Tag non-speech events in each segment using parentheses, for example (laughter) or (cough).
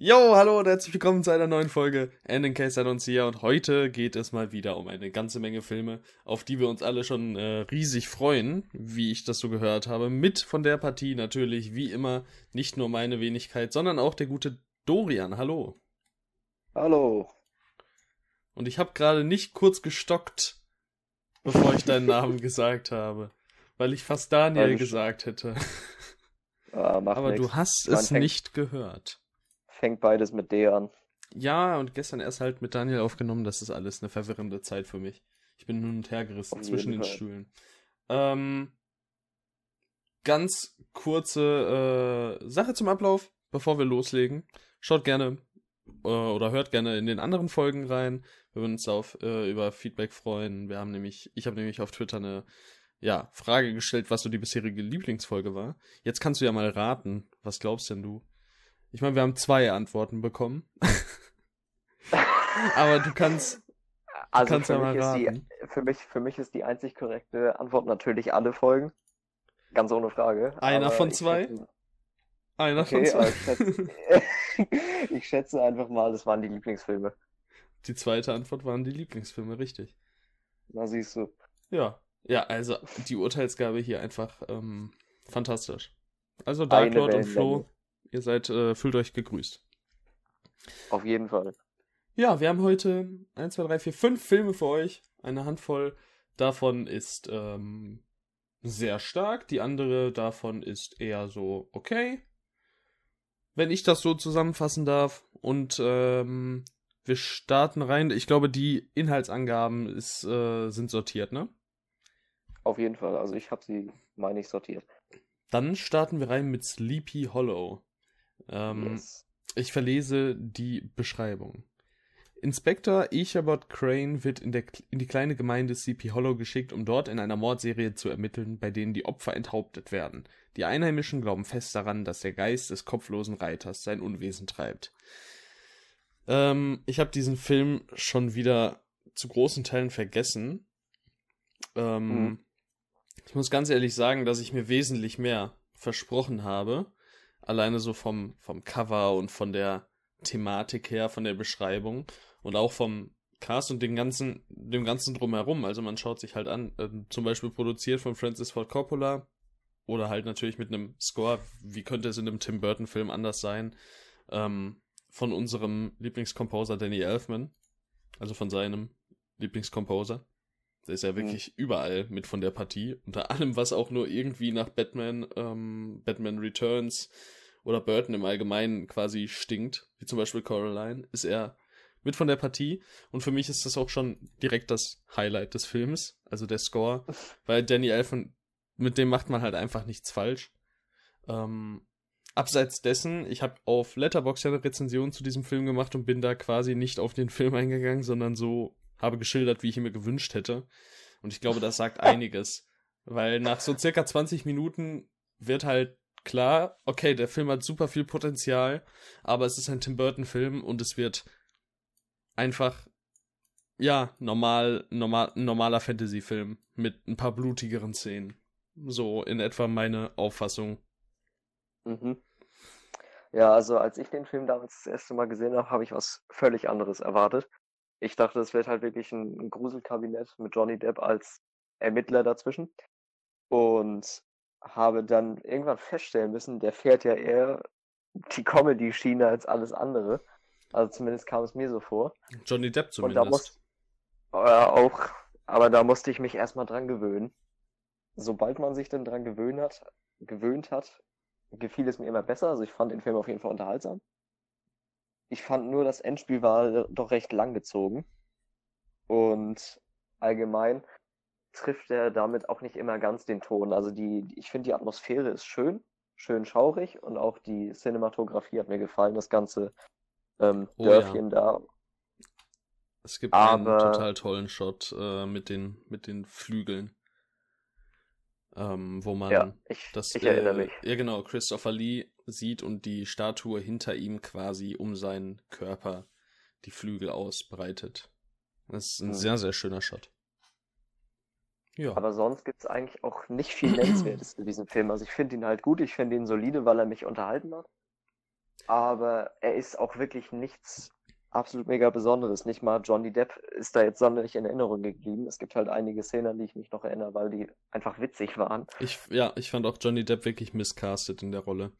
Yo, hallo und herzlich willkommen zu einer neuen Folge And in Case I Don't See. Und heute geht es mal wieder um eine ganze Menge Filme, auf die wir uns alle schon äh, riesig freuen, wie ich das so gehört habe. Mit von der Partie natürlich, wie immer, nicht nur meine Wenigkeit, sondern auch der gute Dorian. Hallo. Hallo. Und ich habe gerade nicht kurz gestockt, bevor ich deinen Namen (laughs) gesagt habe, weil ich fast Daniel du- gesagt hätte. Ah, macht Aber nix. du hast es fängt- nicht gehört. Fängt beides mit D an. Ja, und gestern erst halt mit Daniel aufgenommen. Das ist alles eine verwirrende Zeit für mich. Ich bin hin und her gerissen zwischen den Fall. Stühlen. Ähm, ganz kurze äh, Sache zum Ablauf, bevor wir loslegen. Schaut gerne äh, oder hört gerne in den anderen Folgen rein. Wir würden uns auf äh, über Feedback freuen. Wir haben nämlich, ich habe nämlich auf Twitter eine ja, Frage gestellt, was so die bisherige Lieblingsfolge war. Jetzt kannst du ja mal raten. Was glaubst denn du? Ich meine, wir haben zwei Antworten bekommen. (laughs) Aber du kannst, Also kannst für, ja mal mich ist die, raten. für, mich, für mich ist die einzig korrekte Antwort natürlich alle Folgen. Ganz ohne Frage. Einer von zwei? schätze- einer von Okay, zwei. aber ich schätze, (laughs) ich schätze einfach mal, das waren die Lieblingsfilme. Die zweite Antwort waren die Lieblingsfilme, richtig. Na siehst du. Ja. Ja, also die Urteilsgabe hier einfach ähm, fantastisch. Also Dark Eine Lord und Wellenlänge. Flo, ihr seid, äh, fühlt euch gegrüßt. Auf jeden Fall. Ja, wir haben heute 1, 2, 3, 4, 5 Filme für euch. Eine Handvoll davon ist ähm, sehr stark, die andere davon ist eher so okay. Wenn ich das so zusammenfassen darf. Und ähm, wir starten rein. Ich glaube, die Inhaltsangaben ist, äh, sind sortiert, ne? Auf jeden Fall. Also ich habe sie, meine ich, sortiert. Dann starten wir rein mit Sleepy Hollow. Ähm, Yes. Ich verlese die Beschreibung. Inspektor Ichabod Crane wird in, der, in die kleine Gemeinde Sleepy Hollow geschickt, um dort in einer Mordserie zu ermitteln, bei denen die Opfer enthauptet werden. Die Einheimischen glauben fest daran, dass der Geist des kopflosen Reiters sein Unwesen treibt. Ähm, ich habe diesen Film schon wieder zu großen Teilen vergessen. Ähm, Mhm. Ich muss ganz ehrlich sagen, dass ich mir wesentlich mehr versprochen habe. Alleine so vom, vom Cover und von der Thematik her, von der Beschreibung und auch vom Cast und dem ganzen, dem ganzen drumherum. Also man schaut sich halt an, ähm, zum Beispiel produziert von Francis Ford Coppola oder halt natürlich mit einem Score, wie könnte es in einem Tim Burton Film anders sein, ähm, von unserem Lieblingskomposer Danny Elfman, also von seinem Lieblingskomposer. Der ist ja wirklich überall mit von der Partie. Unter allem, was auch nur irgendwie nach Batman, ähm, Batman Returns oder Burton im Allgemeinen quasi stinkt, wie zum Beispiel Coraline, ist er mit von der Partie. Und für mich ist das auch schon direkt das Highlight des Films, also der Score, weil Danny Elfman, mit dem macht man halt einfach nichts falsch. Ähm, abseits dessen, ich habe auf Letterboxd ja eine Rezension zu diesem Film gemacht und bin da quasi nicht auf den Film eingegangen, sondern so habe geschildert, wie ich ihn mir gewünscht hätte. Und ich glaube, das sagt (laughs) einiges. Weil nach so circa 20 Minuten wird halt klar, okay, der Film hat super viel Potenzial, aber es ist ein Tim Burton-Film und es wird einfach, ja, normal, normal, normaler Fantasy-Film mit ein paar blutigeren Szenen. So in etwa meine Auffassung. Mhm. Ja, also als ich den Film damals das erste Mal gesehen habe, habe ich was völlig anderes erwartet. Ich dachte, es wird halt wirklich ein, ein Gruselkabinett mit Johnny Depp als Ermittler dazwischen. Und habe dann irgendwann feststellen müssen, der fährt ja eher die Comedy-Schiene als alles andere. Also zumindest kam es mir so vor. Johnny Depp Und da zumindest. muss, äh, auch, aber da musste ich mich erstmal dran gewöhnen. Sobald man sich dann dran gewöhnt hat, gewöhnt hat, gefiel es mir immer besser. Also ich fand den Film auf jeden Fall unterhaltsam. Ich fand nur, das Endspiel war doch recht lang gezogen. Und allgemein trifft er damit auch nicht immer ganz den Ton. Also die, ich finde die Atmosphäre ist schön, schön schaurig und auch die Cinematografie hat mir gefallen. Das ganze ähm, Oh ja. Dörfchen da Es gibt einen Aber- total tollen Shot äh, mit, den, mit den Flügeln. Ähm, wo man Ja, ich, das, ich erinnere äh, mich. Ja, genau, Christopher Lee sieht und die Statue hinter ihm quasi um seinen Körper die Flügel ausbreitet. Das ist ein Hm. sehr, sehr schöner Shot. Ja. Aber sonst gibt es eigentlich auch nicht viel Nennenswertes in diesem Film. Also ich finde ihn halt gut, ich finde ihn solide, weil er mich unterhalten hat. Aber er ist auch wirklich nichts absolut mega Besonderes. Nicht mal Johnny Depp ist da jetzt sonderlich in Erinnerung geblieben. Es gibt halt einige Szenen, an die ich mich noch erinnere, weil die einfach witzig waren. Ich, ja, ich fand auch Johnny Depp wirklich miscastet in der Rolle.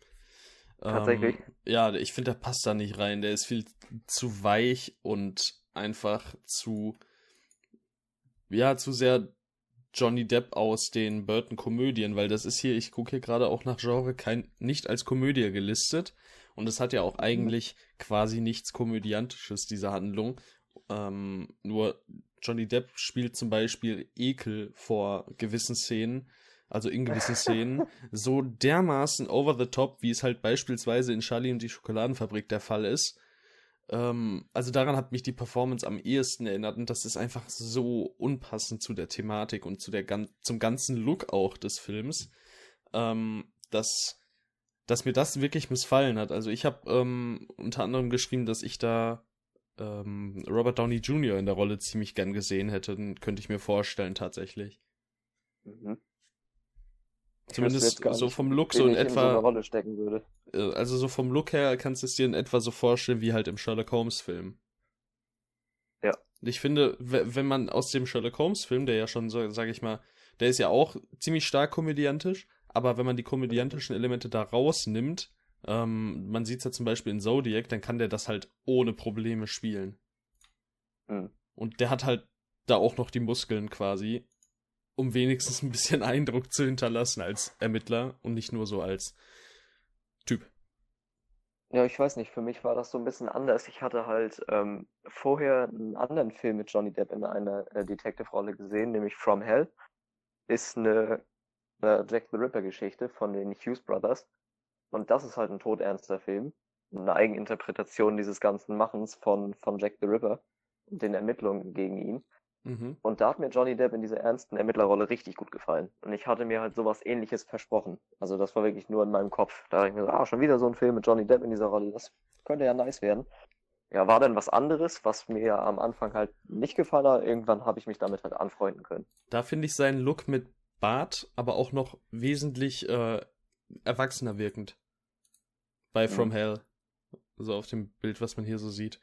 Tatsächlich? Ähm, ja, ich finde, der passt da nicht rein. Der ist viel zu weich und einfach zu, ja, zu sehr Johnny Depp aus den Burton-Komödien, weil das ist hier, ich gucke hier gerade auch nach Genre, kein, nicht als Komödie gelistet. Und es hat ja auch eigentlich quasi nichts Komödiantisches, diese Handlung. Ähm, nur Johnny Depp spielt zum Beispiel Ekel vor gewissen Szenen, also in gewissen (laughs) Szenen, so dermaßen over the top, wie es halt beispielsweise in Charlie und die Schokoladenfabrik der Fall ist. Ähm, also daran hat mich die Performance am ehesten erinnert und das ist einfach so unpassend zu der Thematik und zu der gan zum ganzen Look auch des Films, ähm, dass, dass mir das wirklich missfallen hat. Also ich habe ähm, unter anderem geschrieben, dass ich da ähm, Robert Downey Jr. in der Rolle ziemlich gern gesehen hätte, könnte ich mir vorstellen tatsächlich. Mhm. Zumindest so vom Look so in ich in so eine etwa, Rolle stecken würde. äh, also so vom Look her kannst du es dir in etwa so vorstellen wie halt im Sherlock Holmes Film. Ja. Ich finde, we- wenn man aus dem Sherlock Holmes Film, der ja schon so, sag ich mal, der ist ja auch ziemlich stark komödiantisch, aber wenn man die komödiantischen Elemente da rausnimmt, ähm, man sieht es ja zum Beispiel in Zodiac, dann kann der das halt ohne Probleme spielen. Mhm. Und der hat halt da auch noch die Muskeln quasi, um wenigstens ein bisschen Eindruck zu hinterlassen als Ermittler und nicht nur so als Typ. Ja, ich weiß nicht, für mich war das so ein bisschen anders. Ich hatte halt ähm, vorher einen anderen Film mit Johnny Depp in einer äh, Detective-Rolle gesehen, nämlich From Hell. Ist eine, eine Jack the Ripper-Geschichte von den Hughes Brothers. Und das ist halt ein todernster Film. Eine Eigeninterpretation dieses ganzen Machens von, von Jack the Ripper und den Ermittlungen gegen ihn. Mhm. Und da hat mir Johnny Depp in dieser ernsten Ermittlerrolle richtig gut gefallen. Und ich hatte mir halt sowas ähnliches versprochen. Also das war wirklich nur in meinem Kopf. Da dachte ich mir so, ah, schon wieder so ein Film mit Johnny Depp in dieser Rolle. Das könnte ja nice werden. Ja, war dann was anderes, was mir am Anfang halt nicht gefallen hat. Irgendwann habe ich mich damit halt anfreunden können. Da finde ich seinen Look mit Bart aber auch noch wesentlich äh, erwachsener wirkend. Bei From Mhm. Hell. So auf dem Bild, was man hier so sieht.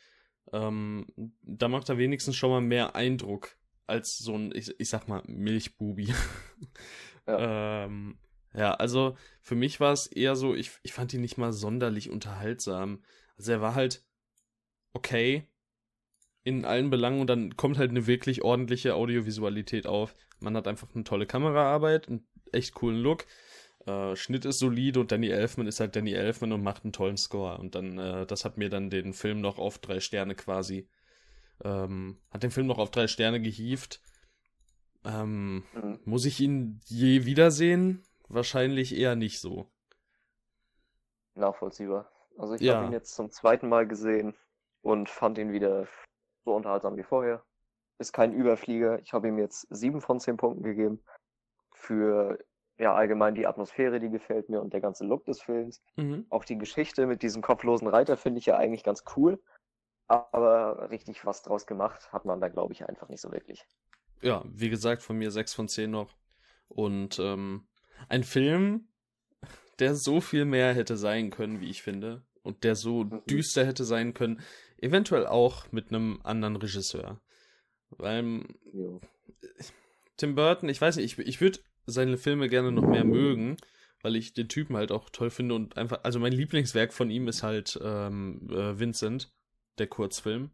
Ähm, da macht er wenigstens schon mal mehr Eindruck als so ein, ich, ich sag mal, Milchbubi. (laughs) ja. Ähm, ja, also für mich war es eher so, ich, ich fand ihn nicht mal sonderlich unterhaltsam. Also er war halt okay in allen Belangen und dann kommt halt eine wirklich ordentliche Audiovisualität auf. Man hat einfach eine tolle Kameraarbeit, einen echt coolen Look. Äh, Schnitt ist solide und Danny Elfman ist halt Danny Elfman und macht einen tollen Score. Und dann, äh, das hat mir dann den Film noch auf drei Sterne quasi, ähm, hat den Film noch auf drei Sterne gehievt. Ähm, Mhm. muss ich ihn je wiedersehen? Wahrscheinlich eher nicht so. Nachvollziehbar. Also ich Ja. habe ihn jetzt zum zweiten Mal gesehen und fand ihn wieder so unterhaltsam wie vorher. Ist kein Überflieger. Ich habe ihm jetzt sieben von zehn Punkten gegeben. Für ja allgemein die Atmosphäre, die gefällt mir und der ganze Look des Films. Mhm. Auch die Geschichte mit diesem kopflosen Reiter finde ich ja eigentlich ganz cool. Aber richtig was draus gemacht hat man da, glaube ich, einfach nicht so wirklich. Ja, wie gesagt, von mir sechs von zehn noch. Und ähm, ein Film, der so viel mehr hätte sein können, wie ich finde. Und der so Mhm. düster hätte sein können. Eventuell auch mit einem anderen Regisseur. Weil Jo. Tim Burton, ich weiß nicht, ich, ich würde seine Filme gerne noch mehr mögen, weil ich den Typen halt auch toll finde und einfach, also mein Lieblingswerk von ihm ist halt ähm, äh, Vincent, der Kurzfilm.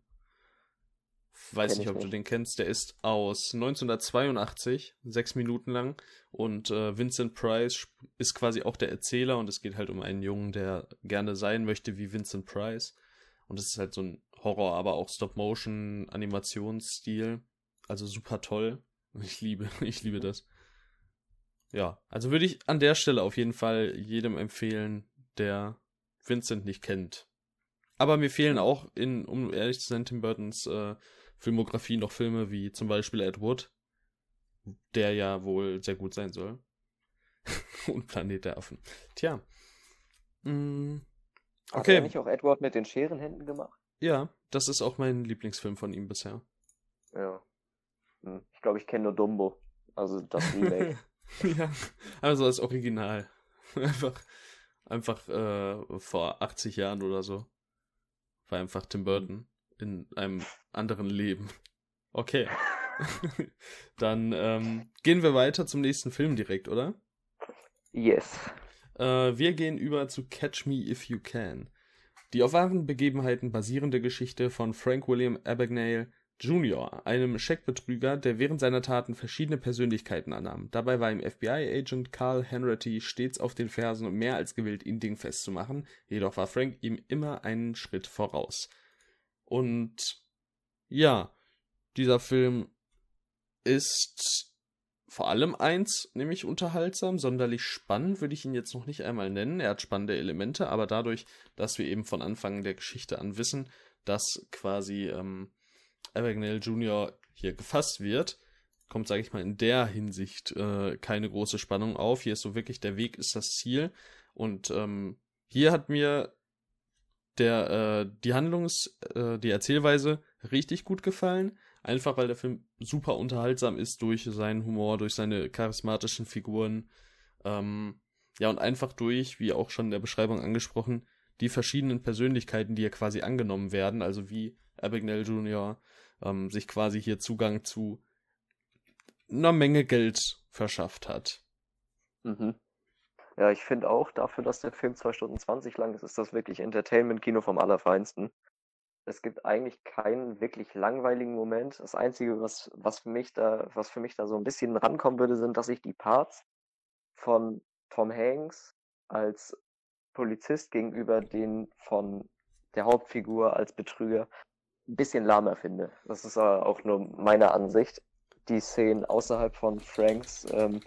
Weiß nicht, ich ob du den kennst. Der ist aus 1982, sechs Minuten lang. Und äh, Vincent Price ist quasi auch der Erzähler und es geht halt um einen Jungen, der gerne sein möchte wie Vincent Price. Und es ist halt so ein Horror, aber auch Stop-Motion-Animationsstil. Also super toll. Ich liebe, (laughs) ich liebe das. Ja, also würde ich an der Stelle auf jeden Fall jedem empfehlen, der Vincent nicht kennt. Aber mir fehlen auch in, um ehrlich zu sein, Tim Burtons äh, Filmografie noch Filme wie zum Beispiel Ed Wood, der ja wohl sehr gut sein soll. (laughs) Und Planet der Affen. Tja. Mm, Hat Okay. er nicht auch Edward mit den Scherenhänden gemacht? ja, das ist auch mein Lieblingsfilm von ihm bisher. Ja. Hm. Ich glaube, ich kenne nur Dumbo. Also das (laughs) Remake. (laughs) ja, also das Original. (laughs) Einfach Einfach äh, vor 80 Jahren oder so. War einfach Tim Burton in einem anderen Leben. (laughs) Okay. Dann ähm, gehen wir weiter zum nächsten Film direkt, oder? Yes. Äh, wir gehen über zu Catch Me If You Can. Die auf wahren Begebenheiten basierende Geschichte von Frank William Abagnale Jr., einem Scheckbetrüger, der während seiner Taten verschiedene Persönlichkeiten annahm. Dabei war ihm FBI-Agent Carl Henratty stets auf den Fersen und mehr als gewillt, ihn dingfest zu machen, jedoch war Frank ihm immer einen Schritt voraus. Und ja, dieser Film ist vor allem eins, nämlich unterhaltsam, sonderlich spannend würde ich ihn jetzt noch nicht einmal nennen. Er hat spannende Elemente, aber dadurch, dass wir eben von Anfang der Geschichte an wissen, dass quasi ähm, Abagnale Jr. hier gefasst wird, kommt, sage ich mal, in der Hinsicht äh, keine große Spannung auf. Hier ist so wirklich, der Weg ist das Ziel. Und ähm, hier hat mir der, äh, die Handlungs-, äh, die Erzählweise richtig gut gefallen. Einfach weil der Film super unterhaltsam ist durch seinen Humor, durch seine charismatischen Figuren. Ähm, ja, und einfach durch, wie auch schon in der Beschreibung angesprochen, die verschiedenen Persönlichkeiten, die hier quasi angenommen werden, also wie Abagnale Jr. Ähm, sich quasi hier Zugang zu einer Menge Geld verschafft hat. Mhm. Ja, ich finde auch, dafür, dass der Film 2 Stunden 20 lang ist, ist das wirklich Entertainment-Kino vom Allerfeinsten. Es gibt eigentlich keinen wirklich langweiligen Moment. Das Einzige, was, was, für mich da, was für mich da so ein bisschen rankommen würde, sind, dass ich die Parts von Tom Hanks als Polizist gegenüber den von der Hauptfigur als Betrüger ein bisschen lahmer finde. Das ist auch nur meine Ansicht. Die Szenen außerhalb von Franks, ähm,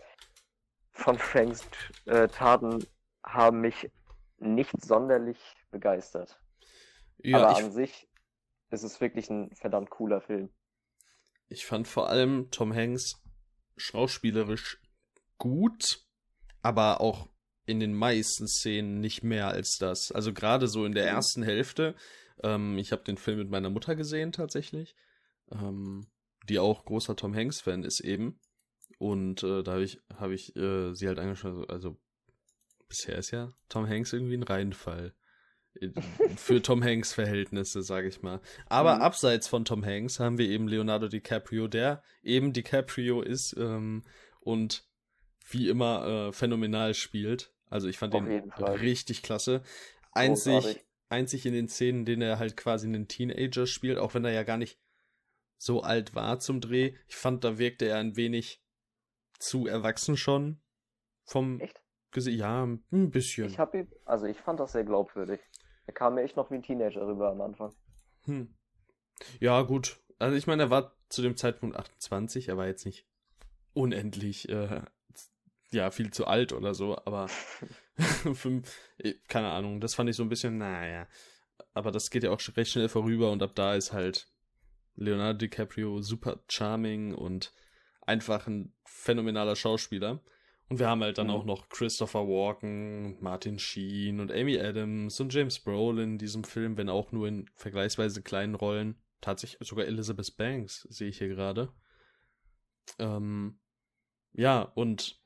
von Franks äh, Taten haben mich nicht sonderlich begeistert. Ja, Aber ich, an sich ist es wirklich ein verdammt cooler Film. Ich fand vor allem Tom Hanks schauspielerisch gut, aber auch in den meisten Szenen nicht mehr als das. Also gerade so in der mhm. ersten Hälfte. Ähm, ich habe den Film mit meiner Mutter gesehen tatsächlich, ähm, die auch großer Tom Hanks-Fan ist eben. Und äh, da habe ich, hab ich äh, sie halt angeschaut, also bisher ist ja Tom Hanks irgendwie ein Reinfall (laughs) für Tom Hanks Verhältnisse, sage ich mal. Aber mhm. abseits von Tom Hanks haben wir eben Leonardo DiCaprio, der eben DiCaprio ist ähm, und wie immer äh, phänomenal spielt. Also ich fand Auf den richtig klasse. Einzig, einzig in den Szenen, in denen er halt quasi einen Teenager spielt, auch wenn er ja gar nicht so alt war zum Dreh. Ich fand, da wirkte er ein wenig zu erwachsen schon. Vom Echt? Ja, ein bisschen. Ich habe also ich fand das sehr glaubwürdig. Er kam mir echt noch wie ein Teenager rüber am Anfang. Hm. Ja, gut. Also ich meine, er war zu dem Zeitpunkt 28, er war jetzt nicht unendlich, äh, ja, viel zu alt oder so, aber (laughs) äh, keine Ahnung, das fand ich so ein bisschen, naja. Aber das geht ja auch recht schnell vorüber und ab da ist halt Leonardo DiCaprio super charming und einfach ein phänomenaler Schauspieler. Und wir haben halt dann mhm. auch noch Christopher Walken, Martin Sheen und Amy Adams und James Brolin in diesem Film, wenn auch nur in vergleichsweise kleinen Rollen. Tatsächlich sogar Elizabeth Banks sehe ich hier gerade. Ähm, ja, und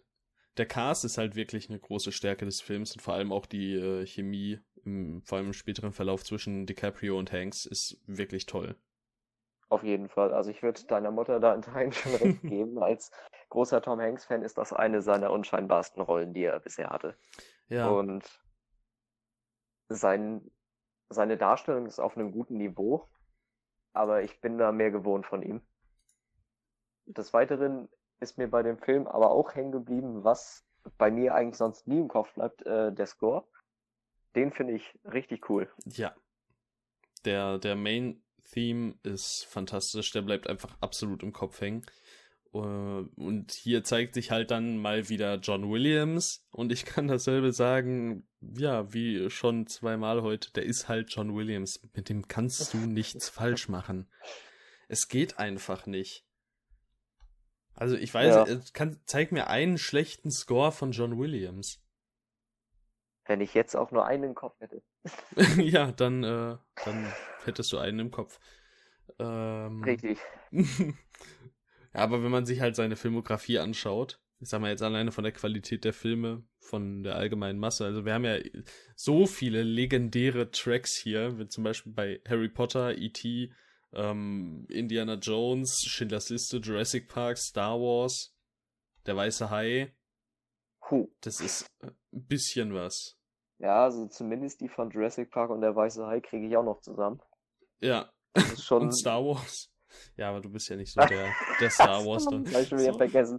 der Cast ist halt wirklich eine große Stärke des Films und vor allem auch die äh, Chemie, im, vor allem im späteren Verlauf zwischen DiCaprio und Hanks, ist wirklich toll. Auf jeden Fall. Also ich würde deiner Mutter da in Teilen schon recht (laughs) geben. Als großer Tom Hanks-Fan ist das eine seiner unscheinbarsten Rollen, die er bisher hatte. Ja. Und sein, seine Darstellung ist auf einem guten Niveau, aber ich bin da mehr gewohnt von ihm. Des Weiteren ist mir bei dem Film aber auch hängen geblieben, was bei mir eigentlich sonst nie im Kopf bleibt, äh, der Score. Den finde ich richtig cool. Ja. Der, der Main Theme ist fantastisch, der bleibt einfach absolut im Kopf hängen. Äh, und hier zeigt sich halt dann mal wieder John Williams. Und ich kann dasselbe sagen, ja, wie schon zweimal heute, der ist halt John Williams. Mit dem kannst du (laughs) nichts falsch machen. Es geht einfach nicht. Also ich weiß, ja. kann, zeig mir einen schlechten Score von John Williams. Wenn ich jetzt auch nur einen im Kopf hätte. (laughs) ja, dann, äh, dann hättest du einen im Kopf. Ähm, Richtig. (laughs) ja, aber wenn man sich halt seine Filmografie anschaut, ich sag mal jetzt alleine von der Qualität der Filme, von der allgemeinen Masse. Also wir haben ja so viele legendäre Tracks hier, wie zum Beispiel bei Harry Potter, E.T., ähm, Indiana Jones, Schindlers Liste, Jurassic Park, Star Wars, Der Weiße Hai. Huh. Das ist ein bisschen was. Ja, also zumindest die von Jurassic Park und Der Weiße Hai kriege ich auch noch zusammen. Ja. Das ist schon. Und Star Wars. Ja, aber du bist ja nicht so der, der (laughs) Star Wars dann. Hab ich schon wieder So. vergessen.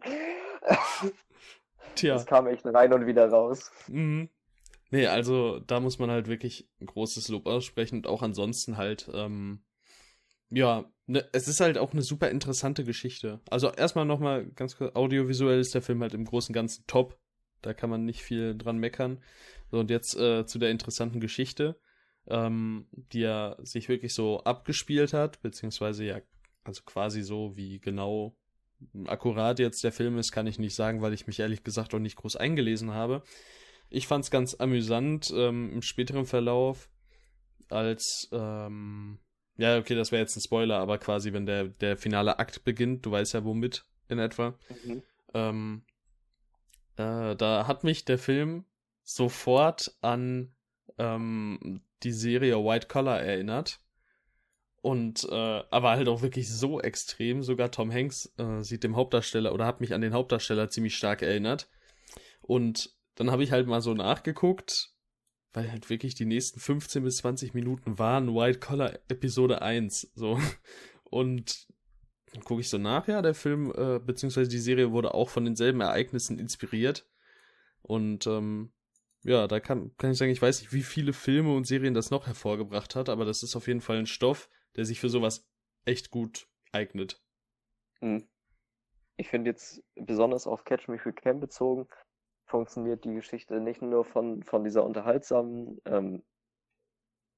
Tja. Das kam echt rein und wieder raus. Mhm. Nee, also da muss man halt wirklich ein großes Lob aussprechen und auch ansonsten halt, ähm, ja, ne, es ist halt auch eine super interessante Geschichte. Also erstmal nochmal ganz kurz, audiovisuell ist der Film halt im Großen und Ganzen top. Da kann man nicht viel dran meckern. So, und jetzt äh, zu der interessanten Geschichte, ähm, die ja sich wirklich so abgespielt hat, beziehungsweise ja, also quasi so wie genau akkurat jetzt der Film ist, kann ich nicht sagen, weil ich mich ehrlich gesagt auch nicht groß eingelesen habe. Ich fand es ganz amüsant ähm, im späteren Verlauf, als ähm, ja, okay, das wäre jetzt ein Spoiler, aber quasi, wenn der, der finale Akt beginnt, du weißt ja womit in etwa, Mhm. ähm, äh, da hat mich der Film sofort an ähm, die Serie White Collar erinnert. Und äh, aber halt auch wirklich so extrem. Sogar Tom Hanks äh, sieht dem Hauptdarsteller oder hat mich an den Hauptdarsteller ziemlich stark erinnert. Und dann habe ich halt mal so nachgeguckt, weil halt wirklich die nächsten 15 bis 20 Minuten waren White Collar Episode 1. So. Und dann gucke ich so nach, ja, der Film, äh, beziehungsweise die Serie wurde auch von denselben Ereignissen inspiriert. Und ähm, ja, da kann, kann ich sagen, ich weiß nicht, wie viele Filme und Serien das noch hervorgebracht hat, aber das ist auf jeden Fall ein Stoff, der sich für sowas echt gut eignet. Hm. Ich finde jetzt besonders auf Catch Me If You Can bezogen, funktioniert die Geschichte nicht nur von, von dieser unterhaltsamen ähm,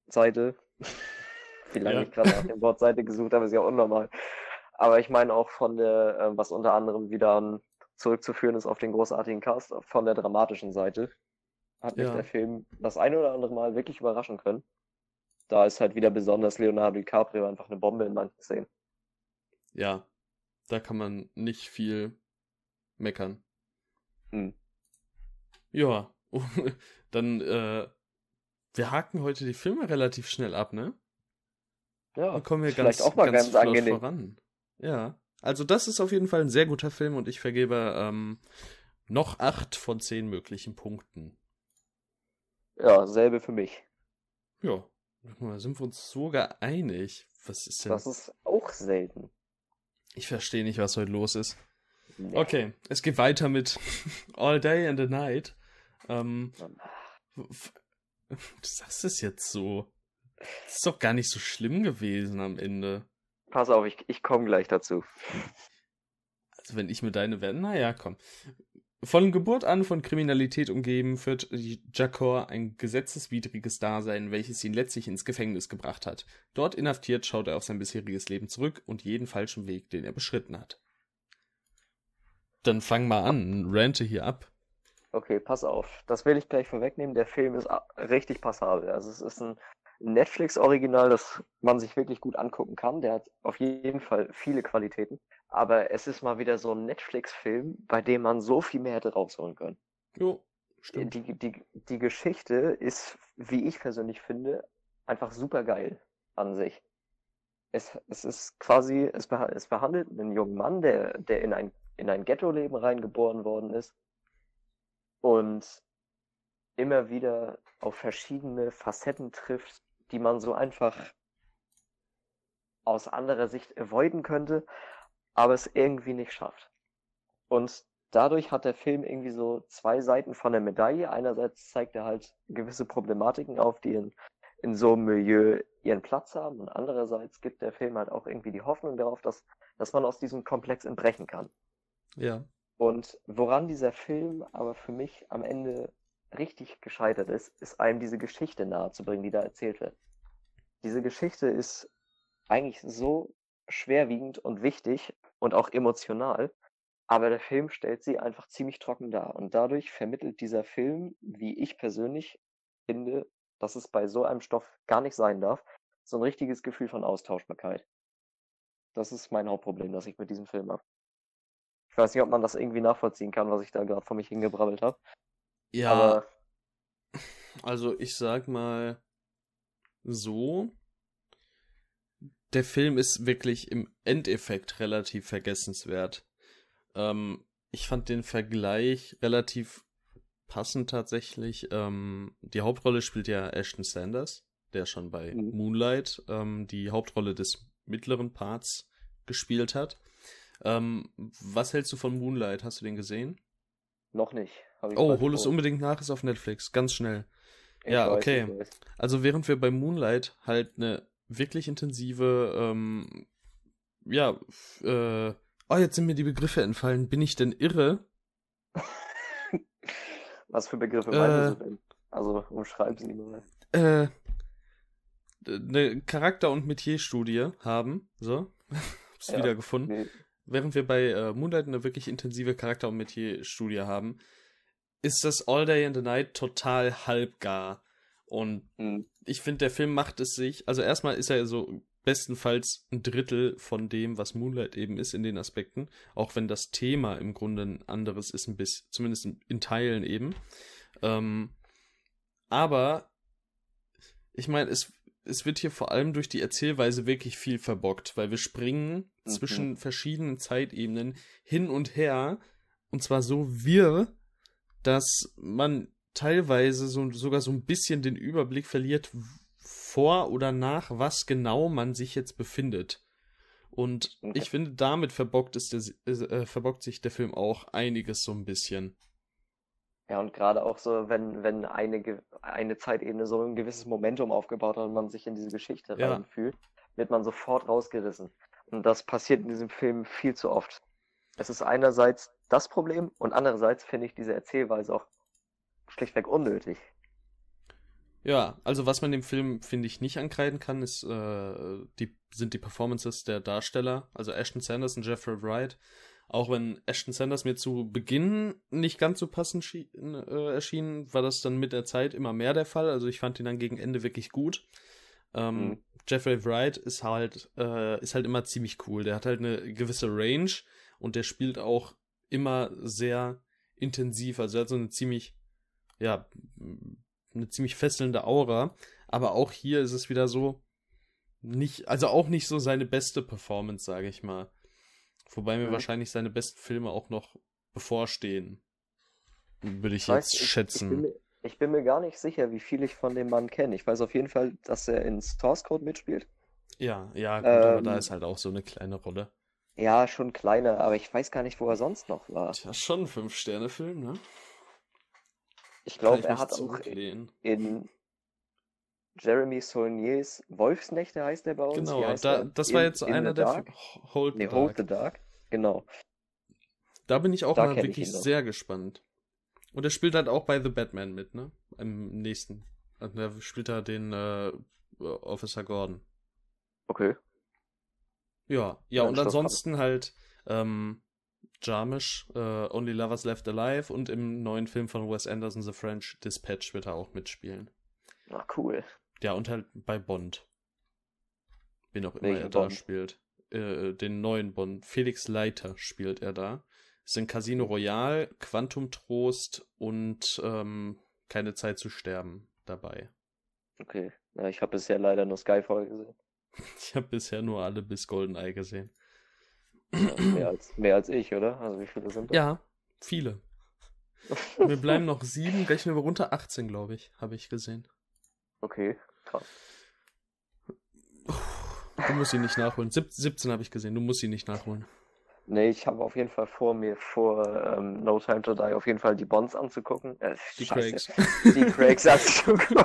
Seite. (laughs) Wie lange Ja. ich gerade nach dem Wort Seite gesucht habe, ist ja unnormal. Aber ich meine auch von der, äh, was unter anderem wieder zurückzuführen ist auf den großartigen Cast, von der dramatischen Seite. Hat mich Ja. der Film das eine oder andere Mal wirklich überraschen können. Da ist halt wieder besonders Leonardo DiCaprio einfach eine Bombe in manchen Szenen. Ja, da kann man nicht viel meckern. Hm. Ja, (laughs) dann, äh, wir haken heute die Filme relativ schnell ab, ne? Ja, Dann kommen wir vielleicht ganz, auch mal ganz ganz angenehm. voran. Ja, also das ist auf jeden Fall ein sehr guter Film und ich vergebe ähm, noch acht von zehn möglichen Punkten. Ja, selbe für mich. Ja, guck mal, sind wir uns sogar einig. Was ist denn? Das ist auch selten. Ich verstehe nicht, was heute los ist. Nee. Okay, es geht weiter mit (laughs) All Day and the Night. Ähm, du sagst es jetzt so. Das ist doch gar nicht so schlimm gewesen am Ende. Pass auf, ich, ich komme gleich dazu. Also wenn ich mir deine werde, naja, komm. Von Geburt an von Kriminalität umgeben, führt Jakor ein gesetzeswidriges Dasein, welches ihn letztlich ins Gefängnis gebracht hat. Dort inhaftiert schaut er auf sein bisheriges Leben zurück und jeden falschen Weg, den er beschritten hat. Dann fang mal an, rante hier ab. Okay, pass auf. Das will ich gleich vorwegnehmen. Der Film ist richtig passabel. Also es ist ein Netflix-Original, das man sich wirklich gut angucken kann. Der hat auf jeden Fall viele Qualitäten. Aber es ist mal wieder so ein Netflix-Film, bei dem man so viel mehr hätte rausholen können. Jo, stimmt. Die, die, die Geschichte ist, wie ich persönlich finde, einfach super geil an sich. Es, es ist quasi, es behandelt einen jungen Mann, der, der in ein, in ein Ghetto-Leben reingeboren worden ist und immer wieder auf verschiedene Facetten trifft, die man so einfach aus anderer Sicht avoiden könnte, aber es irgendwie nicht schafft. Und dadurch hat der Film irgendwie so zwei Seiten von der Medaille. Einerseits zeigt er halt gewisse Problematiken auf, die in, in so einem Milieu ihren Platz haben. Und andererseits gibt der Film halt auch irgendwie die Hoffnung darauf, dass, dass man aus diesem Komplex entbrechen kann. Ja. Und woran dieser Film aber für mich am Ende richtig gescheitert ist, ist einem diese Geschichte nahezubringen, die da erzählt wird. Diese Geschichte ist eigentlich so schwerwiegend und wichtig und auch emotional, aber der Film stellt sie einfach ziemlich trocken dar. Und dadurch vermittelt dieser Film, wie ich persönlich finde, dass es bei so einem Stoff gar nicht sein darf, so ein richtiges Gefühl von Austauschbarkeit. Das ist mein Hauptproblem, das ich mit diesem Film habe. Ich weiß nicht, ob man das irgendwie nachvollziehen kann, was ich da gerade vor mich hingebrabbelt habe. Ja, Aber also ich sag mal so, der Film ist wirklich im Endeffekt relativ vergessenswert. Ähm, ich fand den Vergleich relativ passend tatsächlich. Ähm, die Hauptrolle spielt ja Ashton Sanders, der schon bei Mhm. Moonlight ähm, die Hauptrolle des mittleren Parts gespielt hat. Ähm, was hältst du von Moonlight? Hast du den gesehen? noch nicht. Oh, hol es unbedingt nach, ist auf Netflix, ganz schnell. Ich ja, weiß, okay. Also während wir bei Moonlight halt eine wirklich intensive, ähm, ja, äh, oh, jetzt sind mir die Begriffe entfallen. Bin ich denn irre? (laughs) Was für Begriffe Äh, meinst du denn? Also umschreib sie mal. Äh, eine Charakter- und Metier-Studie haben, so, (laughs) hab's Ja, wiedergefunden. Nee. Während wir bei äh, Moonlight eine wirklich intensive Charakter- und Metier-Studie haben, ist das All Day and the Night total halbgar. Und Hm. ich finde, der Film macht es sich. Also erstmal ist er so bestenfalls ein Drittel von dem, was Moonlight eben ist in den Aspekten. Auch wenn das Thema im Grunde ein anderes ist, ein bisschen, zumindest in, in Teilen eben. Ähm, aber ich meine, es, es wird hier vor allem durch die Erzählweise wirklich viel verbockt, weil wir springen Mhm. zwischen verschiedenen Zeitebenen hin und her und zwar so wirr, dass man teilweise so, sogar so ein bisschen den Überblick verliert, vor oder nach was genau man sich jetzt befindet. Und Okay. ich finde, damit verbockt, ist der, äh, verbockt sich der Film auch einiges so ein bisschen. Ja, und gerade auch so, wenn, wenn eine, eine Zeitebene so ein gewisses Momentum aufgebaut hat und man sich in diese Geschichte Ja. reinfühlt, wird man sofort rausgerissen. Und das passiert in diesem Film viel zu oft. Es ist einerseits das Problem und andererseits finde ich diese Erzählweise auch schlichtweg unnötig. Ja, also was man dem Film, finde ich, nicht ankreiden kann, ist, äh, die, sind die Performances der Darsteller, also Ashton Sanders und Jeffrey Wright. Auch wenn Ashton Sanders mir zu Beginn nicht ganz so passend äh, erschien, war das dann mit der Zeit immer mehr der Fall. Also ich fand ihn dann gegen Ende wirklich gut. Ähm, Mhm. Jeffrey Wright ist halt, äh, ist halt immer ziemlich cool. Der hat halt eine gewisse Range und der spielt auch immer sehr intensiv. Also er hat so eine ziemlich, ja, eine ziemlich fesselnde Aura. Aber auch hier ist es wieder so, nicht, also auch nicht so seine beste Performance, sage ich mal. Wobei mir Mhm. wahrscheinlich seine besten Filme auch noch bevorstehen. Würde ich Ich weiß, jetzt ich, schätzen. Ich bin, mir, ich bin mir gar nicht sicher, wie viel ich von dem Mann kenne. Ich weiß auf jeden Fall, dass er in Source Code mitspielt. Ja, ja, gut, aber Ähm, da ist halt auch so eine kleine Rolle. Ja, schon kleiner, aber ich weiß gar nicht, wo er sonst noch war. Tja, schon ein Fünf-Sterne-Film, ne? Ich glaube, ich er hat auch zurücklehnen. in Jeremy Saulniers Wolfsnächte heißt er bei uns. Genau, da, das war In- jetzt so in einer the der Dark? Hold Nee, the Hold Dark. the Dark. Genau. Da bin ich auch Da mal wirklich sehr gespannt. Und er spielt halt auch bei The Batman mit, ne? Im nächsten. Also da spielt er den äh, Officer Gordon. Okay. Ja, ja, und ansonsten halt ähm, Jarmusch, äh, Only Lovers Left Alive und im neuen Film von Wes Anderson, The French Dispatch, wird er auch mitspielen. Na, cool. Ja, und halt bei Bond. Wen auch immer Welchen er da Bond? spielt. Äh, den neuen Bond. Felix Leiter spielt er da. Sind Casino Royale, Quantum Trost und ähm, Keine Zeit zu sterben dabei. Okay. Ja, ich habe bisher leider nur Skyfall gesehen. (laughs) Ich habe bisher nur alle bis Goldeneye gesehen. Ja, mehr, als, mehr als ich, oder? Also wie viele sind das? Ja, viele. (laughs) Mir bleiben noch sieben, rechnen wir runter, 18, glaube ich, habe ich gesehen. Okay, krass. Du musst ihn nicht nachholen. Sieb 17 habe ich gesehen, du musst ihn nicht nachholen. Nee, ich habe auf jeden Fall vor, mir vor ähm, No Time to Die auf jeden Fall die Bonds anzugucken. Äh, (laughs) Die. Craigs. Die Craigs (laughs) anzugucken.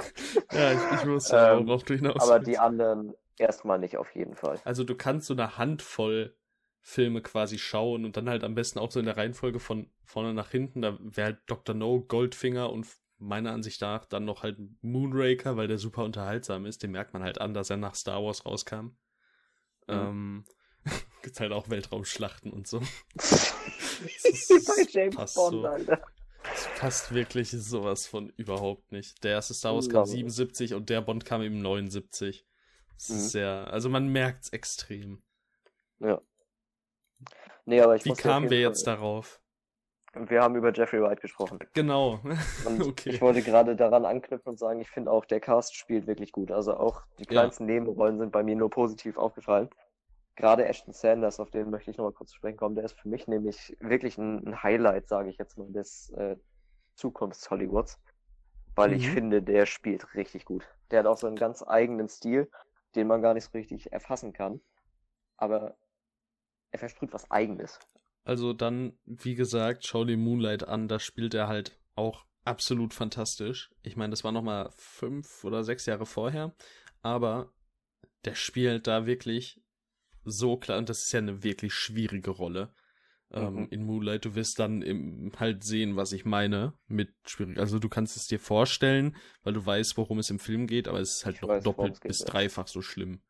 ja, ich, ich wusste, Ähm, worauf du hinaus Aber die anderen erstmal nicht auf jeden Fall. Also du kannst so eine Handvoll Filme quasi schauen und dann halt am besten auch so in der Reihenfolge von vorne nach hinten. Da wäre halt Dr. No, Goldfinger und meiner Ansicht nach dann noch halt Moonraker, weil der super unterhaltsam ist. Den merkt man halt an, dass er nach Star Wars rauskam. Ähm, gibt's halt auch Weltraumschlachten und so. (laughs) Bei James passt Bond, so. Alter. Das passt wirklich sowas von überhaupt nicht. Der erste Star Wars kam Love it. 77 und der Bond kam eben 79. Das Mhm. ist sehr, also man merkt's extrem. Ja. Nee, aber ich Wie kamen wir jetzt darauf? Wir haben über Jeffrey Wright gesprochen. Genau. Und (laughs) Okay. ich wollte gerade daran anknüpfen und sagen, ich finde auch, der Cast spielt wirklich gut. Also auch die Ja. kleinsten Nebenrollen sind bei mir nur positiv aufgefallen. Gerade Ashton Sanders, auf den möchte ich nochmal kurz zu sprechen kommen, der ist für mich nämlich wirklich ein, ein Highlight, sage ich jetzt mal, des äh, Zukunfts-Hollywoods. Weil ich Mhm. finde, der spielt richtig gut. Der hat auch so einen ganz eigenen Stil, den man gar nicht so richtig erfassen kann. Aber er versprüht was Eigenes. Also dann, wie gesagt, schau dir Moonlight an, da spielt er halt auch absolut fantastisch. Ich meine, das war nochmal fünf oder sechs Jahre vorher, aber der spielt da wirklich so klar, und das ist ja eine wirklich schwierige Rolle. Ähm, Mhm. in Moonlight, du wirst dann im, halt sehen, was ich meine mit schwierig. Also du kannst es dir vorstellen, weil du weißt, worum es im Film geht, aber es ist halt Ich noch weiß, doppelt geht, bis ja. dreifach so schlimm.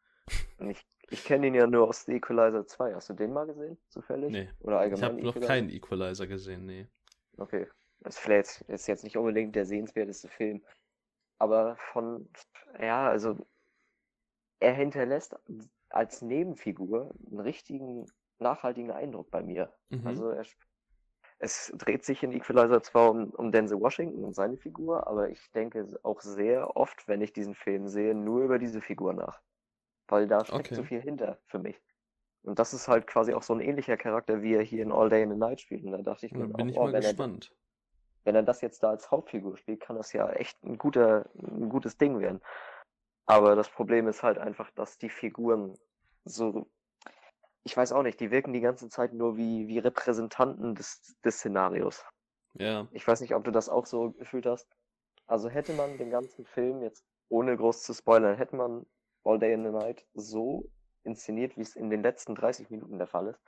Ich ich kenne ihn ja nur aus The Equalizer 2. Hast du den mal gesehen, zufällig? Nee. Oder Ich allgemein habe noch keinen Equalizer gesehen, nee. Okay. Das vielleicht ist jetzt nicht unbedingt der sehenswerteste Film. Aber von, ja, also er hinterlässt als Nebenfigur einen richtigen, nachhaltigen Eindruck bei mir. Mhm. Also er, es dreht sich in Equalizer zwar um, um Denzel Washington und seine Figur, aber ich denke auch sehr oft, wenn ich diesen Film sehe, nur über diese Figur nach. Weil da steckt so Okay. viel hinter für mich. Und das ist halt quasi auch so ein ähnlicher Charakter, wie er hier in All Day in the Night spielt. Und da dachte ich Da mir, bin auch, ich oh, mal wenn er, gespannt. wenn er das jetzt da als Hauptfigur spielt, kann das ja echt ein guter, ein gutes Ding werden. Aber das Problem ist halt einfach, dass die Figuren so, ich weiß auch nicht, die wirken die ganze Zeit nur wie, wie Repräsentanten des, des Szenarios. Ja. Ich weiß nicht, ob du das auch so gefühlt hast. Also hätte man den ganzen Film jetzt, ohne groß zu spoilern, hätte man All Day in the Night so inszeniert, wie es in den letzten 30 Minuten der Fall ist,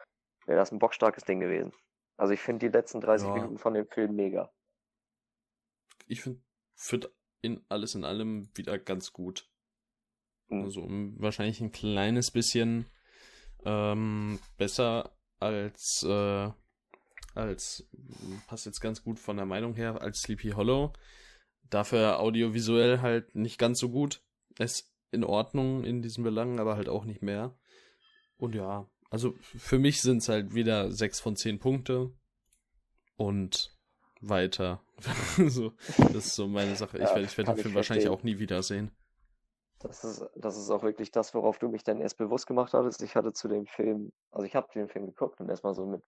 wäre das ein bockstarkes Ding gewesen. Also ich finde die letzten 30 Ja. Minuten von dem Film mega. Ich finde, führt in alles in allem wieder ganz gut. Mhm. Also wahrscheinlich ein kleines bisschen ähm, besser als äh, als passt jetzt ganz gut von der Meinung her als Sleepy Hollow. Dafür audiovisuell halt nicht ganz so gut. Ist in Ordnung in diesen Belangen, aber halt auch nicht mehr. Und ja, also für mich sind es halt wieder sechs von zehn Punkte und weiter. (laughs) so, das ist so meine Sache. Ich Ja, werde ich werd den Film wahrscheinlich auch nie wiedersehen. Das ist, das ist auch wirklich das, worauf du mich dann erst bewusst gemacht hattest. Ich hatte zu dem Film, also ich habe den Film geguckt und erstmal so mit,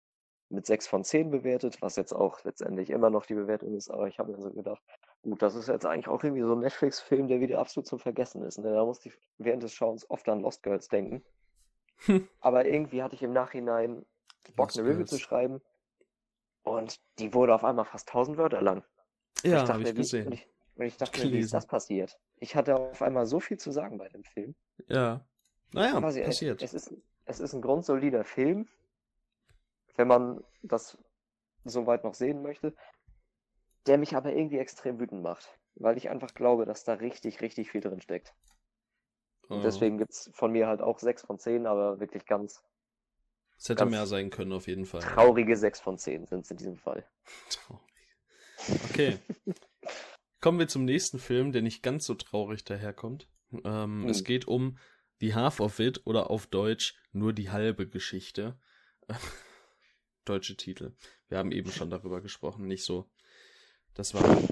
mit 6 von 10 bewertet, was jetzt auch letztendlich immer noch die Bewertung ist, aber ich habe mir so gedacht, gut, das ist jetzt eigentlich auch irgendwie so ein Netflix-Film, der wieder absolut zum Vergessen ist. Ne? Da musste ich während des Schauens oft an Lost Girls denken. (laughs) Aber irgendwie hatte ich im Nachhinein Bock, eine Review zu schreiben und die wurde auf einmal fast 1000 Wörter lang. Ja, habe ich gesehen. Ich, und ich dachte mir, wie ist das passiert? Ich hatte auf einmal so viel zu sagen bei dem Film. Ja. Naja, Quasi, es- passiert. Es ist, es ist ein grundsolider Film, wenn man das soweit noch sehen möchte, der mich aber irgendwie extrem wütend macht, weil ich einfach glaube, dass da richtig, richtig viel drin steckt. Und Oh. deswegen gibt's von mir halt auch 6 von 10, aber wirklich ganz Es hätte ganz mehr sein können, auf jeden Fall. traurige 6 von 10 sind es in diesem Fall. (laughs) Traurig. Okay. (laughs) Kommen wir zum nächsten Film, der nicht ganz so traurig daherkommt. Ähm, Hm. Es geht um The Half of It oder auf Deutsch nur die halbe Geschichte. (laughs) Deutsche Titel. Wir haben eben schon darüber gesprochen, nicht so. Das war.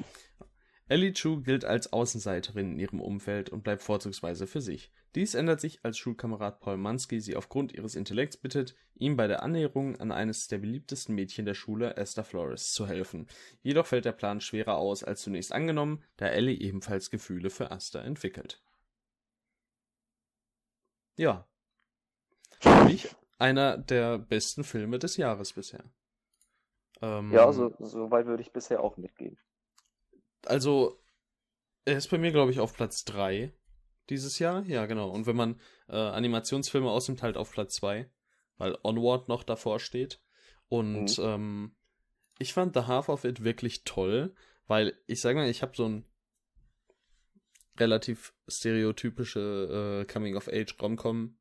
Ellie Chu gilt als Außenseiterin in ihrem Umfeld und bleibt vorzugsweise für sich. Dies ändert sich, als Schulkamerad Paul Mansky sie aufgrund ihres Intellekts bittet, ihm bei der Annäherung an eines der beliebtesten Mädchen der Schule, Esther Flores, zu helfen. Jedoch fällt der Plan schwerer aus als zunächst angenommen, da Ellie ebenfalls Gefühle für Esther entwickelt. Ja. Für mich einer der besten Filme des Jahres bisher. Ähm, Ja, so, so weit würde ich bisher auch mitgehen. Also, er ist bei mir, glaube ich, auf Platz 3 dieses Jahr. Ja, genau. Und wenn man äh, Animationsfilme ausnimmt, halt auf Platz 2, weil Onward noch davor steht. Und Mhm. ähm, ich fand The Half of It wirklich toll, weil ich sage mal, ich habe so ein relativ stereotypische äh, Coming-of-Age Romcom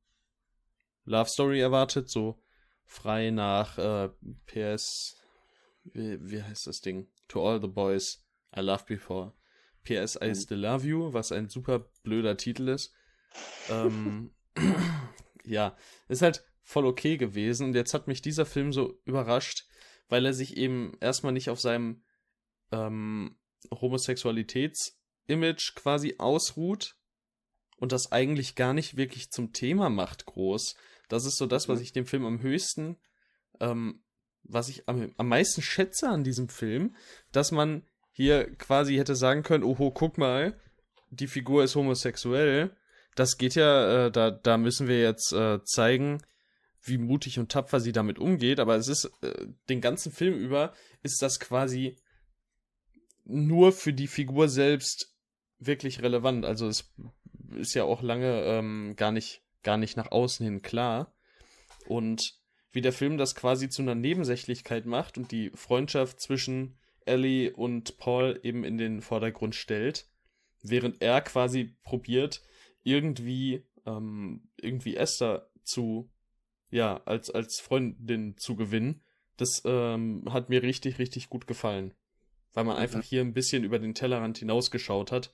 Love Story erwartet, so frei nach äh, PS, wie, wie heißt das Ding? To All the Boys I Loved Before. PS I Mhm. Still Love You, was ein super blöder Titel ist. (laughs) ähm, (clears throat) ja, ist halt voll okay gewesen. Und jetzt hat mich dieser Film so überrascht, weil er sich eben erstmal nicht auf seinem ähm, Homosexualitäts-Image quasi ausruht und das eigentlich gar nicht wirklich zum Thema macht, groß. Das ist so das, was ich dem Film am höchsten, ähm, was ich am, am meisten schätze an diesem Film, dass man hier quasi hätte sagen können, oho, guck mal, die Figur ist homosexuell. Das geht ja, äh, da, da müssen wir jetzt äh, zeigen, wie mutig und tapfer sie damit umgeht, aber es ist äh, den ganzen Film über ist das quasi nur für die Figur selbst wirklich relevant. Also es ist ja auch lange ähm, gar nicht gar nicht nach außen hin klar und wie der Film das quasi zu einer Nebensächlichkeit macht und die Freundschaft zwischen Ellie und Paul eben in den Vordergrund stellt, während er quasi probiert irgendwie ähm, irgendwie Esther zu ja, als, als Freundin zu gewinnen, das ähm, hat mir richtig, richtig gut gefallen. Weil man mhm. einfach hier ein bisschen über den Tellerrand hinausgeschaut hat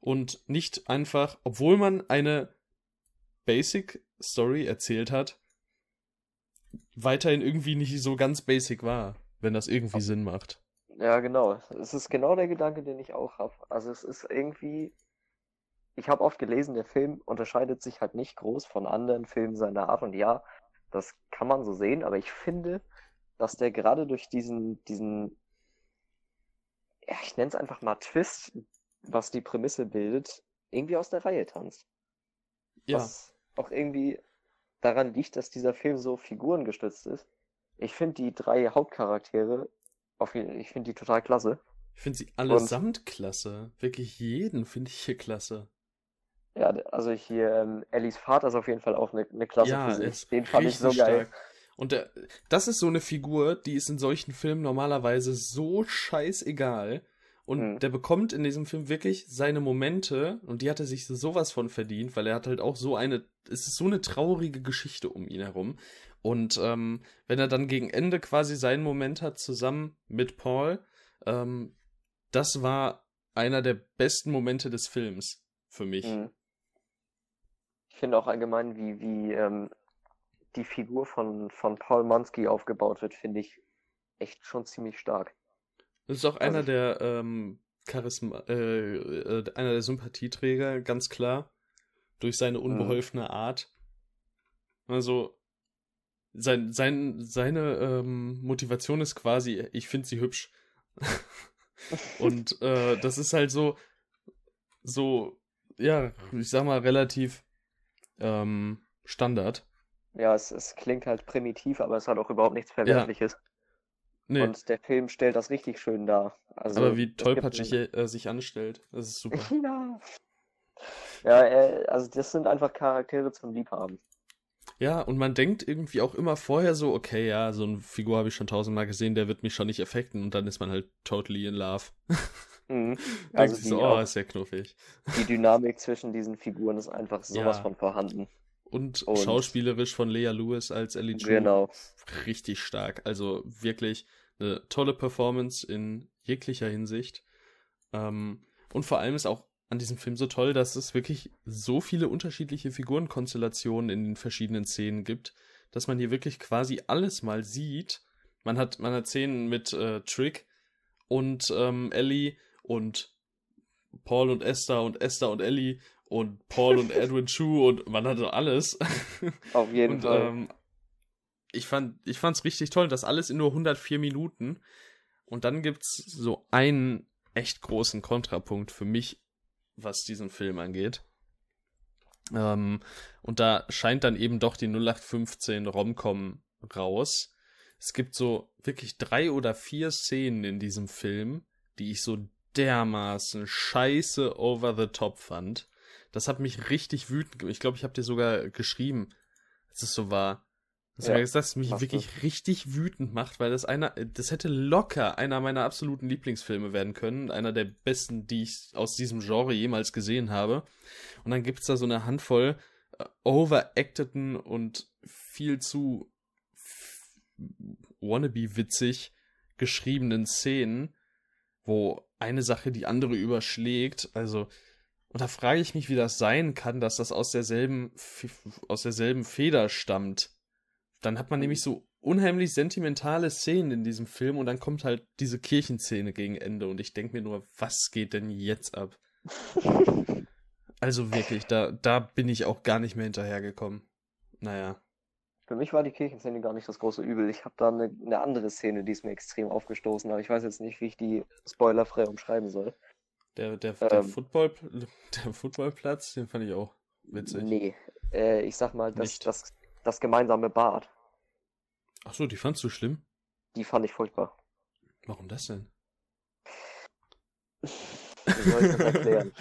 und nicht einfach, obwohl man eine Basic Story erzählt hat, weiterhin irgendwie nicht so ganz basic war, wenn das irgendwie Sinn macht. Ja, genau. Es ist genau der Gedanke, den ich auch habe. Also es ist irgendwie, ich habe oft gelesen, der Film unterscheidet sich halt nicht groß von anderen Filmen seiner Art. Und ja, das kann man so sehen, aber ich finde, dass der gerade durch diesen, diesen, ja, ich nenne es einfach mal Twist, was die Prämisse bildet, irgendwie aus der Reihe tanzt. Ja. Was auch irgendwie daran liegt, dass dieser Film so figurengestützt ist. Ich finde die drei Hauptcharaktere, auf, ich finde die total klasse. Ich finde sie allesamt Und, klasse. Wirklich jeden finde ich hier klasse. Ja, also hier, ähm, Ellies Vater ist auf jeden Fall auch eine, eine klasse ja, Physik. Den fand ich so geil. Stark. Und der, das ist so eine Figur, die ist in solchen Filmen normalerweise so scheißegal. Und mhm. der bekommt in diesem Film wirklich seine Momente und die hat er sich sowas von verdient, weil er hat halt auch so eine, es ist so eine traurige Geschichte um ihn herum. Und ähm, wenn er dann gegen Ende quasi seinen Moment hat zusammen mit Paul, ähm, das war einer der besten Momente des Films für mich. Mhm ich finde auch allgemein, wie, wie ähm, die Figur von, von Paul Mansky aufgebaut wird, finde ich echt schon ziemlich stark. Das ist auch einer also, der ähm, Charisma, äh, äh, einer der Sympathieträger, ganz klar. Durch seine mhm. unbeholfene Art. Also, sein, sein, seine ähm, Motivation ist quasi, ich finde sie hübsch. (laughs) Und äh, das ist halt so, so, ja, ich sag mal, relativ ähm, Standard. Ja, es, es klingt halt primitiv, aber es hat auch überhaupt nichts Verwerfliches. Ja. Nee. Und der Film stellt das richtig schön dar. Also, aber wie tollpatschig er äh, sich anstellt, das ist super. (laughs) ja. Ja, äh, also das sind einfach Charaktere zum Liebhaben. Ja, und man denkt irgendwie auch immer vorher so, okay, ja, so eine Figur habe ich schon tausendmal gesehen, der wird mich schon nicht effekten und dann ist man halt totally in love. (laughs) Mhm. Also sich so, oh, ist ja knuffig. Die Dynamik zwischen diesen Figuren ist einfach sowas ja. von vorhanden. Und, und, schauspielerisch von Lea Lewis als Ellie. Genau. Richtig stark. Also wirklich eine tolle Performance in jeglicher Hinsicht. Ähm, und vor allem ist auch an diesem Film so toll, dass es wirklich so viele unterschiedliche Figurenkonstellationen in den verschiedenen Szenen gibt, dass man hier wirklich quasi alles mal sieht. Man hat, man hat Szenen mit äh, Trick und ähm, Ellie und Paul und Esther und Esther und Ellie und Paul und (laughs) Edwin Chu und man hatte alles. (laughs) Auf jeden und, Fall. Ähm, ich fand ich fand's richtig toll, das alles in nur 104 Minuten und dann gibt's so einen echt großen Kontrapunkt für mich, was diesen Film angeht. Ähm, und da scheint dann eben doch die 0815 Romcom raus. Es gibt so wirklich drei oder vier Szenen in diesem Film, die ich so dermaßen scheiße over the top fand. Das hat mich richtig wütend gemacht. Ich glaube, ich habe dir sogar geschrieben, als es so war. Dass ja, das mich wirklich du. richtig wütend macht, weil das einer, das hätte locker einer meiner absoluten Lieblingsfilme werden können. Einer der besten, die ich aus diesem Genre jemals gesehen habe. Und dann gibt's da so eine Handvoll äh, overacteden und viel zu wannabe witzig geschriebenen Szenen, wo eine Sache die andere überschlägt. Also, und da frage ich mich, wie das sein kann, dass das aus derselben, aus derselben Feder stammt. Dann hat man nämlich so unheimlich sentimentale Szenen in diesem Film und dann kommt halt diese Kirchenszene gegen Ende und ich denke mir nur, was geht denn jetzt ab? (laughs) also wirklich, da, da bin ich auch gar nicht mehr hinterhergekommen. Naja. Für mich war die Kirchenszene gar nicht das große Übel. Ich habe da eine, eine andere Szene, die ist mir extrem aufgestoßen, aber ich weiß jetzt nicht, wie ich die spoilerfrei umschreiben soll. Der, der, der, ähm, Football, der Footballplatz, den fand ich auch witzig. Nee, äh, ich sag mal, das, das, das gemeinsame Bad. Ach so, die fandst du schlimm? Die fand ich furchtbar. Warum das denn? Wie soll ich das (laughs) erklären?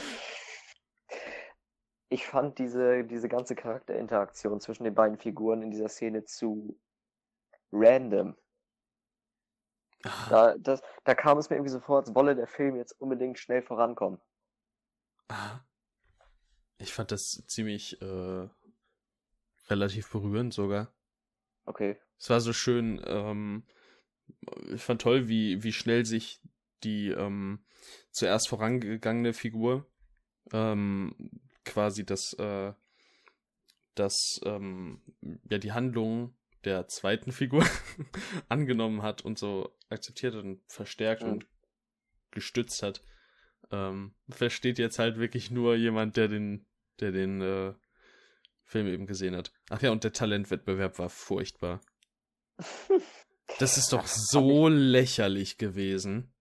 ich fand diese, diese ganze Charakterinteraktion zwischen den beiden Figuren in dieser Szene zu random. Da, das, da kam es mir irgendwie so vor, als wolle der Film jetzt unbedingt schnell vorankommen. Aha. Ich fand das ziemlich äh, relativ berührend sogar. Okay. Es war so schön, ähm, ich fand toll, wie, wie schnell sich die ähm, zuerst vorangegangene Figur ähm, quasi das, äh, das, ähm, ja, die Handlung der zweiten Figur (laughs) angenommen hat und so akzeptiert und verstärkt mhm. und gestützt hat. Ähm, versteht jetzt halt wirklich nur jemand, der den, der den äh, Film eben gesehen hat. Ach ja, und der Talentwettbewerb war furchtbar. Das ist doch so lächerlich gewesen.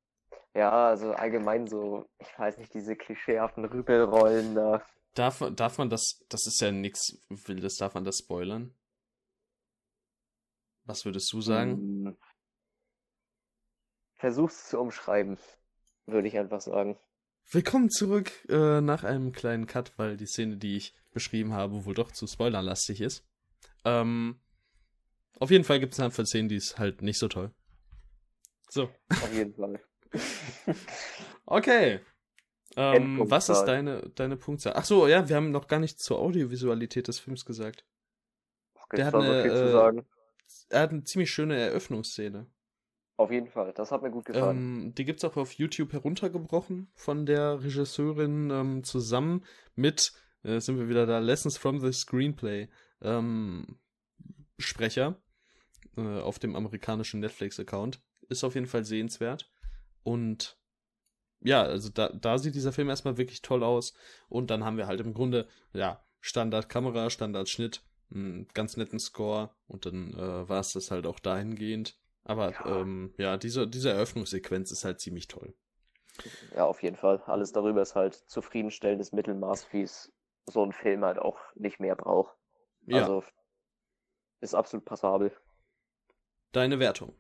Ja, also allgemein so, ich weiß nicht, diese klischeehaften Rübelrollen da. Darf, darf man das, das ist ja nichts Wildes, darf man das spoilern? Was würdest du sagen? Hm. Versuch's zu umschreiben, würde ich einfach sagen. Willkommen zurück äh, nach einem kleinen Cut, weil die Szene, die ich beschrieben habe, wohl doch zu spoilerlastig ist. Ähm, auf jeden Fall gibt es eine Handvoll Szenen, die ist halt nicht so toll. So. Auf jeden Fall. (laughs) okay. Ähm, was ist deine, deine Punktzahl? Ach so, ja, wir haben noch gar nicht zur Audiovisualität des Films gesagt. Okay, Der hat eine, äh, er hat eine ziemlich schöne Eröffnungsszene. Auf jeden Fall, das hat mir gut gefallen. Ähm, die gibt's auch auf YouTube heruntergebrochen von der Regisseurin ähm, zusammen mit, äh, sind wir wieder da, Lessons from the Screenplay ähm, Sprecher äh, auf dem amerikanischen Netflix-Account. Ist auf jeden Fall sehenswert. Und ja, also da, da sieht dieser Film erstmal wirklich toll aus. Und dann haben wir halt im Grunde, ja, Standard-Kamera, Standard-Schnitt, einen ganz netten Score und dann äh, war es das halt auch dahingehend. Aber ja, ähm, ja diese, diese Eröffnungssequenz ist halt ziemlich toll. Ja, auf jeden Fall. Alles darüber ist halt zufriedenstellendes Mittelmaß, wie es so ein Film halt auch nicht mehr braucht. Ja. Also ist absolut passabel. Deine Wertung?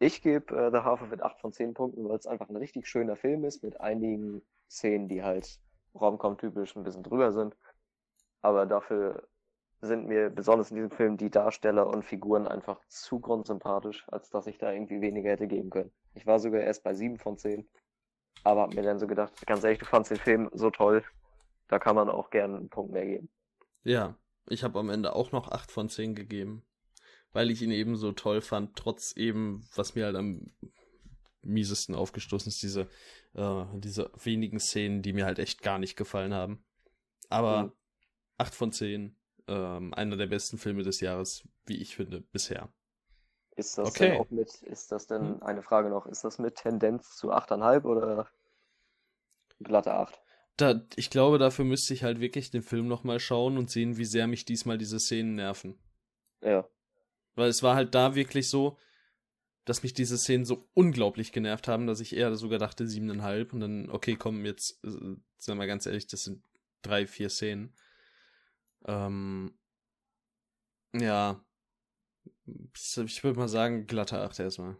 Ich gebe äh, The Half of It 8 von 10 Punkten, weil es einfach ein richtig schöner Film ist, mit einigen Szenen, die halt Romcom-typisch ein bisschen drüber sind. Aber dafür sind mir besonders in diesem Film die Darsteller und Figuren einfach zu grundsympathisch, als dass ich da irgendwie weniger hätte geben können. Ich war sogar erst bei 7 von 10, aber hab mir dann so gedacht, ganz ehrlich, du fandst den Film so toll, da kann man auch gerne einen Punkt mehr geben. Ja, ich habe am Ende auch noch 8 von 10 gegeben, weil ich ihn eben so toll fand, trotz eben, was mir halt am miesesten aufgestoßen ist, diese, äh, diese wenigen Szenen, die mir halt echt gar nicht gefallen haben. Aber mhm. 8 von 10 ähm, einer der besten Filme des Jahres, wie ich finde, bisher. Ist das okay. denn auch mit, ist das denn, hm. eine Frage noch, ist das mit Tendenz zu 8,5 oder glatte 8? Da, ich glaube, dafür müsste ich halt wirklich den Film nochmal schauen und sehen, wie sehr mich diesmal diese Szenen nerven. Ja. Weil es war halt da wirklich so, dass mich diese Szenen so unglaublich genervt haben, dass ich eher sogar dachte siebeneinhalb und dann, okay, komm, jetzt, äh, sagen wir mal ganz ehrlich, das sind drei, vier Szenen. Ähm, ja. Ich würde mal sagen, glatte 8 erstmal.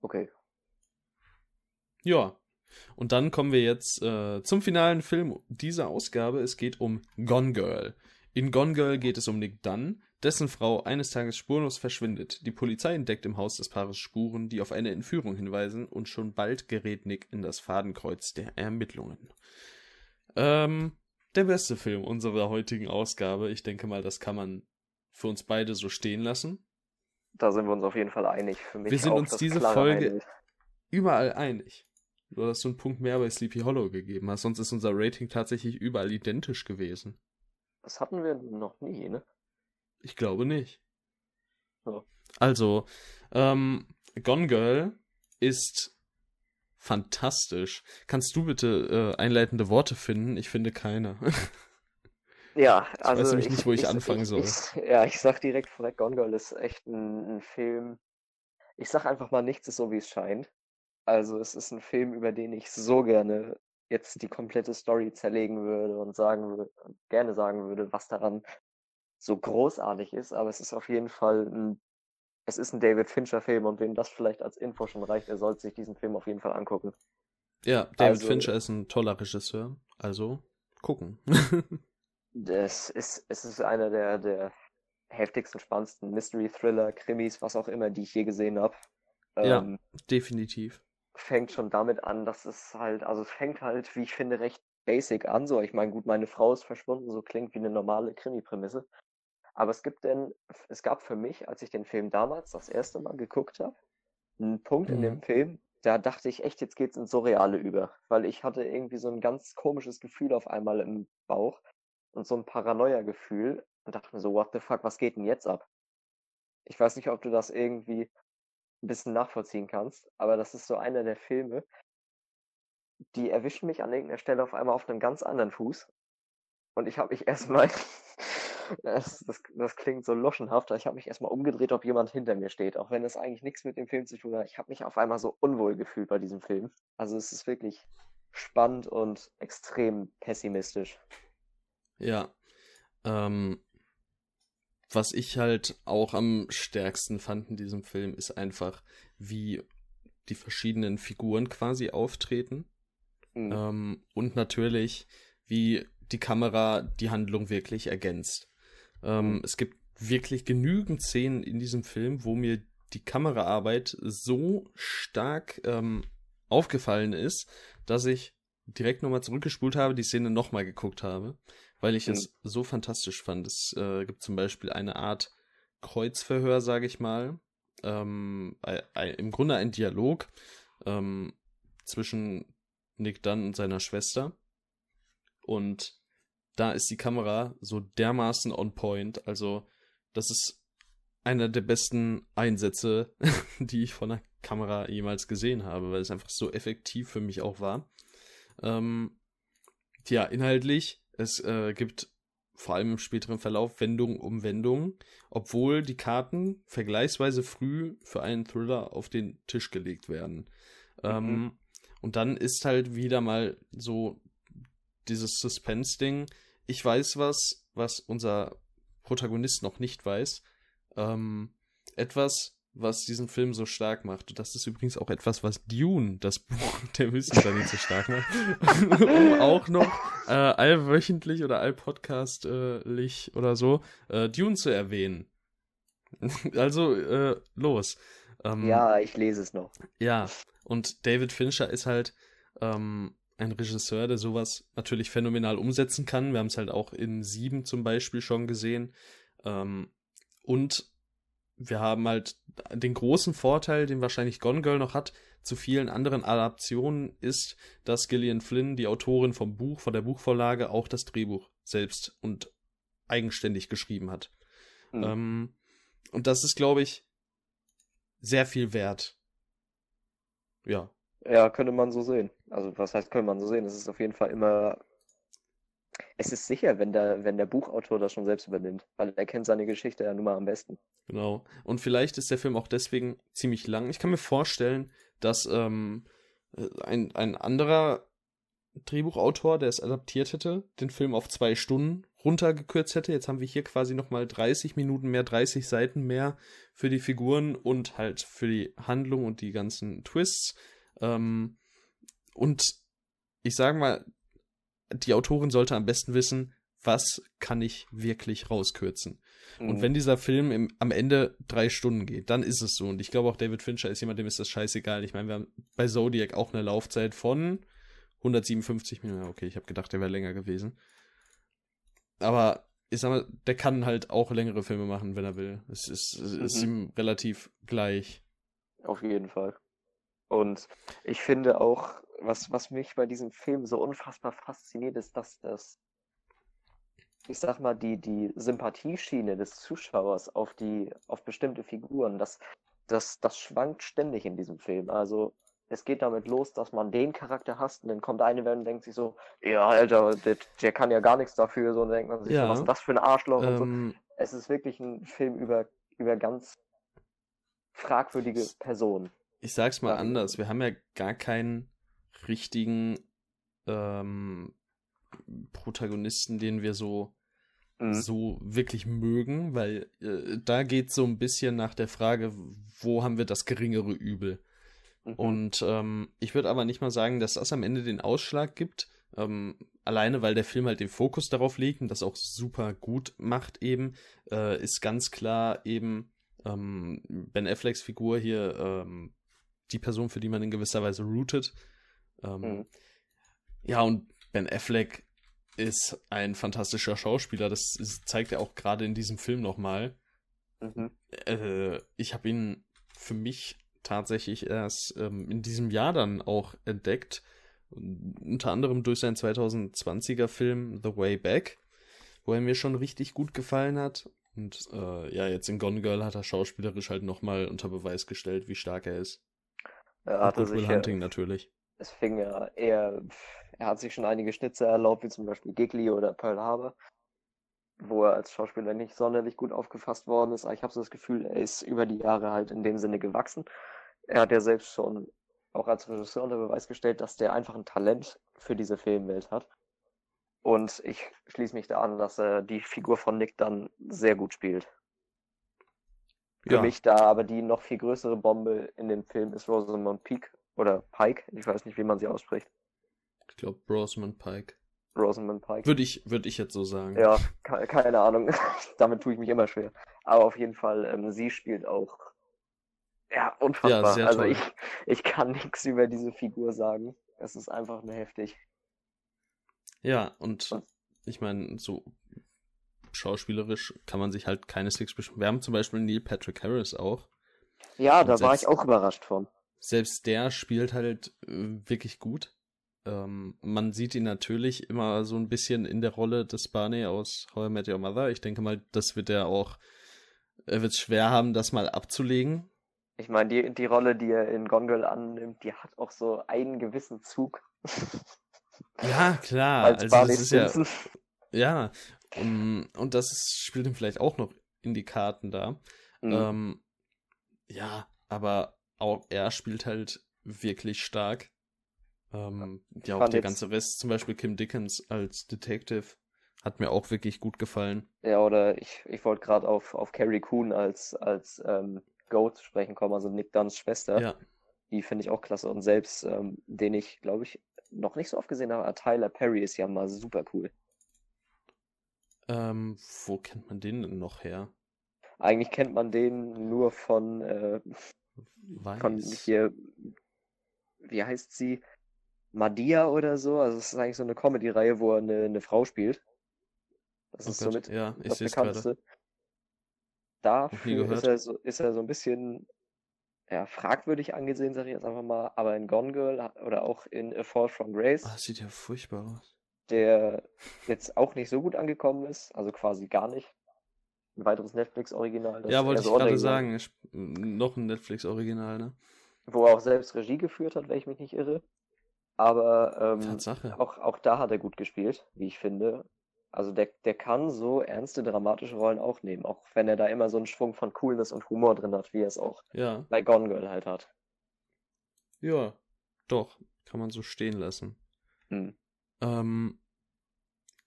Okay. Ja. Und dann kommen wir jetzt äh, zum finalen Film dieser Ausgabe. Es geht um Gone Girl. In Gone Girl geht es um Nick Dunn, dessen Frau eines Tages spurlos verschwindet. Die Polizei entdeckt im Haus des Paares Spuren, die auf eine Entführung hinweisen, und schon bald gerät Nick in das Fadenkreuz der Ermittlungen. Ähm, der beste Film unserer heutigen Ausgabe. Ich denke mal, das kann man für uns beide so stehen lassen. Da sind wir uns auf jeden Fall einig. Für mich wir sind uns diese Folge Highlight. überall einig. Du hast so einen Punkt mehr bei Sleepy Hollow gegeben hast, sonst ist unser Rating tatsächlich überall identisch gewesen. Das hatten wir noch nie, ne? Ich glaube nicht. Ja. Also, ähm, Gone Girl ist fantastisch. Kannst du bitte äh, einleitende Worte finden? Ich finde keine. (laughs) Ja, Ich also weiß nämlich nicht, wo ich anfangen ich, soll. Ich, ja, ich sag direkt vorweg, Gone Girl ist echt ein, ein Film. Ich sag einfach mal, nichts ist so, wie es scheint. Also es ist ein Film, über den ich so gerne jetzt die komplette Story zerlegen würde und sagen würde, gerne sagen würde, was daran so großartig ist. Aber es ist auf jeden Fall ein, es ist ein David Fincher-Film und wem das vielleicht als Info schon reicht, er sollte sich diesen Film auf jeden Fall angucken. Ja, David Also- Fincher ist ein toller Regisseur. Also, gucken. (laughs) Das ist, es ist einer der, der heftigsten, spannendsten Mystery-Thriller, Krimis, was auch immer, die ich je gesehen habe. Ja. Ähm, Definitiv. Fängt schon damit an, dass es halt, also es fängt halt, wie ich finde, recht basic an. So, ich meine, gut, meine Frau ist verschwunden, so klingt wie eine normale Krimi-Prämisse. Aber es gibt denn, es gab für mich, als ich den Film damals das erste Mal geguckt habe, einen Punkt in dem Mhm. Film, da dachte ich echt, jetzt geht's ins Surreale über. Weil ich hatte irgendwie so ein ganz komisches Gefühl auf einmal im Bauch und so ein Paranoia-Gefühl und dachte mir so, what the fuck, was geht denn jetzt ab? Ich weiß nicht, ob du das irgendwie ein bisschen nachvollziehen kannst, aber das ist so einer der Filme, die erwischen mich an irgendeiner Stelle auf einmal auf einem ganz anderen Fuß. Und ich habe mich (laughs) erstmal, das, das, das klingt so loschenhaft, ich habe mich erstmal umgedreht, ob jemand hinter mir steht, auch wenn das eigentlich nichts mit dem Film zu tun hat. Ich habe mich auf einmal so unwohl gefühlt bei diesem Film. Also es ist wirklich spannend und extrem pessimistisch. Ja. Ähm, was ich halt auch am stärksten fand in diesem Film, ist einfach, wie die verschiedenen Figuren quasi auftreten. Mhm. Ähm, und natürlich, wie die Kamera die Handlung wirklich ergänzt. Ähm, Mhm. Es gibt wirklich genügend Szenen in diesem Film, wo mir die Kameraarbeit so stark ähm, aufgefallen ist, dass ich direkt nochmal zurückgespult habe, die Szene nochmal geguckt habe, weil ich Mhm. es so fantastisch fand. Es äh, gibt zum Beispiel eine Art Kreuzverhör, sage ich mal. Ähm, ein, Im Grunde ein Dialog ähm, zwischen Nick Dunn und seiner Schwester. Und da ist die Kamera so dermaßen on point. Also, das ist einer der besten Einsätze, (laughs) die ich von der Kamera jemals gesehen habe, weil es einfach so effektiv für mich auch war. Ähm, ja, inhaltlich, es äh, gibt vor allem im späteren Verlauf Wendung um Wendung, obwohl die Karten vergleichsweise früh für einen Thriller auf den Tisch gelegt werden. Ähm, und dann ist halt wieder mal so dieses Suspense-Ding. Ich weiß was, was unser Protagonist noch nicht weiß. Ähm, etwas, was diesen Film so stark macht. Und das ist übrigens auch etwas, was Dune, das (laughs) Buch der Wissenschaft, so stark macht. (laughs) um auch noch äh, allwöchentlich oder allpodcastlich oder so äh, Dune zu erwähnen. (laughs) also, äh, los. Ähm, Ja, ich lese es noch. ja, und David Fincher ist halt ähm, ein Regisseur, der sowas natürlich phänomenal umsetzen kann. Wir haben es halt auch in Sieben zum Beispiel schon gesehen. Ähm, und wir haben halt den großen Vorteil, den wahrscheinlich Gone Girl noch hat, zu vielen anderen Adaptionen ist, dass Gillian Flynn, die Autorin vom Buch, von der Buchvorlage, auch das Drehbuch selbst und eigenständig geschrieben hat. Mhm. Ähm, und das ist, glaube ich, sehr viel wert. Ja. Ja, könnte man so sehen. Also, was heißt, könnte man so sehen? Es ist auf jeden Fall immer. Es ist sicher, wenn der, wenn der Buchautor das schon selbst übernimmt, weil er kennt seine Geschichte ja nun mal am besten. Genau. Und vielleicht ist der Film auch deswegen ziemlich lang. Ich kann mir vorstellen, dass ähm, äh, ein, ein anderer Drehbuchautor, der es adaptiert hätte, den Film auf zwei Stunden runtergekürzt hätte. Jetzt haben wir hier quasi nochmal 30 Minuten mehr, 30 Seiten mehr für die Figuren und halt für die Handlung und die ganzen Twists. Ähm, und ich sage mal, die Autorin sollte am besten wissen, was kann ich wirklich rauskürzen. Und Mhm. wenn dieser Film im, am Ende drei Stunden geht, dann ist es so. Und ich glaube auch David Fincher ist jemand, dem ist das scheißegal. Ich meine, wir haben bei Zodiac auch eine Laufzeit von 157 Minuten. Okay, ich habe gedacht, der wäre länger gewesen. Aber ich sag mal, der kann halt auch längere Filme machen, wenn er will. Es ist, es ist Mhm. ihm relativ gleich. Auf jeden Fall. Und ich finde auch, was, was mich bei diesem Film so unfassbar fasziniert, ist, dass das ich sag mal, die, die Sympathieschiene des Zuschauers auf die, auf bestimmte Figuren, das, das, das schwankt ständig in diesem Film. Also es geht damit los, dass man den Charakter hasst und dann kommt eine Welt und denkt sich so, ja, Alter, der, der kann ja gar nichts dafür, so und denkt man sich, Ja. so, was ist das für ein Arschloch und so. Ähm, Es ist wirklich ein Film über, über ganz fragwürdige Personen. ich sag's mal Ja. anders. Wir haben ja gar keinen richtigen ähm, Protagonisten, den wir so Mhm. so wirklich mögen, weil äh, da geht so ein bisschen nach der Frage, wo haben wir das geringere Übel? Mhm. Und ähm, ich würde aber nicht mal sagen, dass das am Ende den Ausschlag gibt. Ähm, alleine, weil der Film halt den Fokus darauf legt und das auch super gut macht eben, äh, ist ganz klar eben ähm, Ben Afflecks Figur hier ähm, die Person, für die man in gewisser Weise rootet. Ähm, Mhm. Ja, und Ben Affleck ist ein fantastischer Schauspieler. Das ist, zeigt er auch gerade in diesem Film nochmal. Mhm. Äh, ich habe ihn für mich tatsächlich erst ähm, in diesem Jahr dann auch entdeckt. Unter anderem durch seinen 2020er Film The Way Back, wo er mir schon richtig gut gefallen hat. Und äh, ja, jetzt in Gone Girl hat er schauspielerisch halt nochmal unter Beweis gestellt, wie stark er ist. Er hatte Good Will sich, ja- Hunting natürlich. Es fing ja eher, er hat sich schon einige Schnitze erlaubt, wie zum Beispiel Gigli oder Pearl Harbor, wo er als Schauspieler nicht sonderlich gut aufgefasst worden ist. Aber ich habe so das Gefühl, er ist über die Jahre halt in dem Sinne gewachsen. Er hat ja selbst schon auch als Regisseur unter Beweis gestellt, dass der einfach ein Talent für diese Filmwelt hat. Und ich schließe mich da an, dass er die Figur von Nick dann sehr gut spielt. Für Ja. mich da aber die noch viel größere Bombe in dem Film ist Rosamund Pike oder Pike, ich weiß nicht, wie man sie ausspricht. Ich glaube, Rosamund Pike. Rosamund Pike. Würde ich, würd ich jetzt so sagen. Ja, ke- keine Ahnung. (laughs) Damit tue ich mich immer schwer. Aber auf jeden Fall, ähm, sie spielt auch ja, unfassbar. Ja, also ich, ich kann (laughs) nichts über diese Figur sagen. Es ist einfach nur heftig. Ja, und Und- ich meine, so schauspielerisch kann man sich halt keineswegs beschweren. Wir haben zum Beispiel Neil Patrick Harris auch. Ja, Und da war ich auch überrascht von. Selbst der spielt halt äh, wirklich gut. Ähm, man sieht ihn natürlich immer so ein bisschen in der Rolle des Barney aus How I Met Your Mother. Ich denke mal, das wird er auch, er wird schwer haben, das mal abzulegen. Ich meine, die, die Rolle, die er in Gone Girl annimmt, die hat auch so einen gewissen Zug. (laughs) Ja, klar. als also Barney das ist ja, ja. Um, und das ist, spielt ihm vielleicht auch noch in die Karten da. Mhm. Ähm, ja, aber auch er spielt halt wirklich stark. Ähm, ja, auch der ganze Rest, zum Beispiel Kim Dickens als Detective, hat mir auch wirklich gut gefallen. Ja, oder ich, ich wollte gerade auf, auf Carrie Coon als, als ähm, Goat sprechen kommen, also Nick Dunns Schwester. Ja, Die finde ich auch klasse. Und selbst, ähm, den ich, glaube ich, noch nicht so oft gesehen habe, Tyler Perry ist ja mal super cool. ähm, wo kennt man den denn noch her? Eigentlich kennt man den nur von, äh, von Weiß. hier, wie heißt sie? Madia oder so. Also es ist eigentlich so eine Comedy-Reihe, wo er eine, eine Frau spielt. Das Oh ist Gott, somit ja, das gerade. bekannteste. Dafür ist er so, ist er so ein bisschen ja, fragwürdig angesehen, sage ich jetzt einfach mal. Aber in Gone Girl oder auch in A Fall from Grace, Ah, sieht ja furchtbar aus. der jetzt auch nicht so gut angekommen ist, also quasi gar nicht. Ein weiteres Netflix-Original. das Ja, wollte ich gerade sagen. Noch ein Netflix-Original, ne? Wo er auch selbst Regie geführt hat, wenn ich mich nicht irre. Aber ähm, Tatsache. auch, auch da hat er gut gespielt, wie ich finde. Also der, der kann so ernste, dramatische Rollen auch nehmen, auch wenn er da immer so einen Schwung von Coolness und Humor drin hat, wie er es auch Ja, bei Gone Girl halt hat. ja, doch. Kann man so stehen lassen. Hm. Ähm,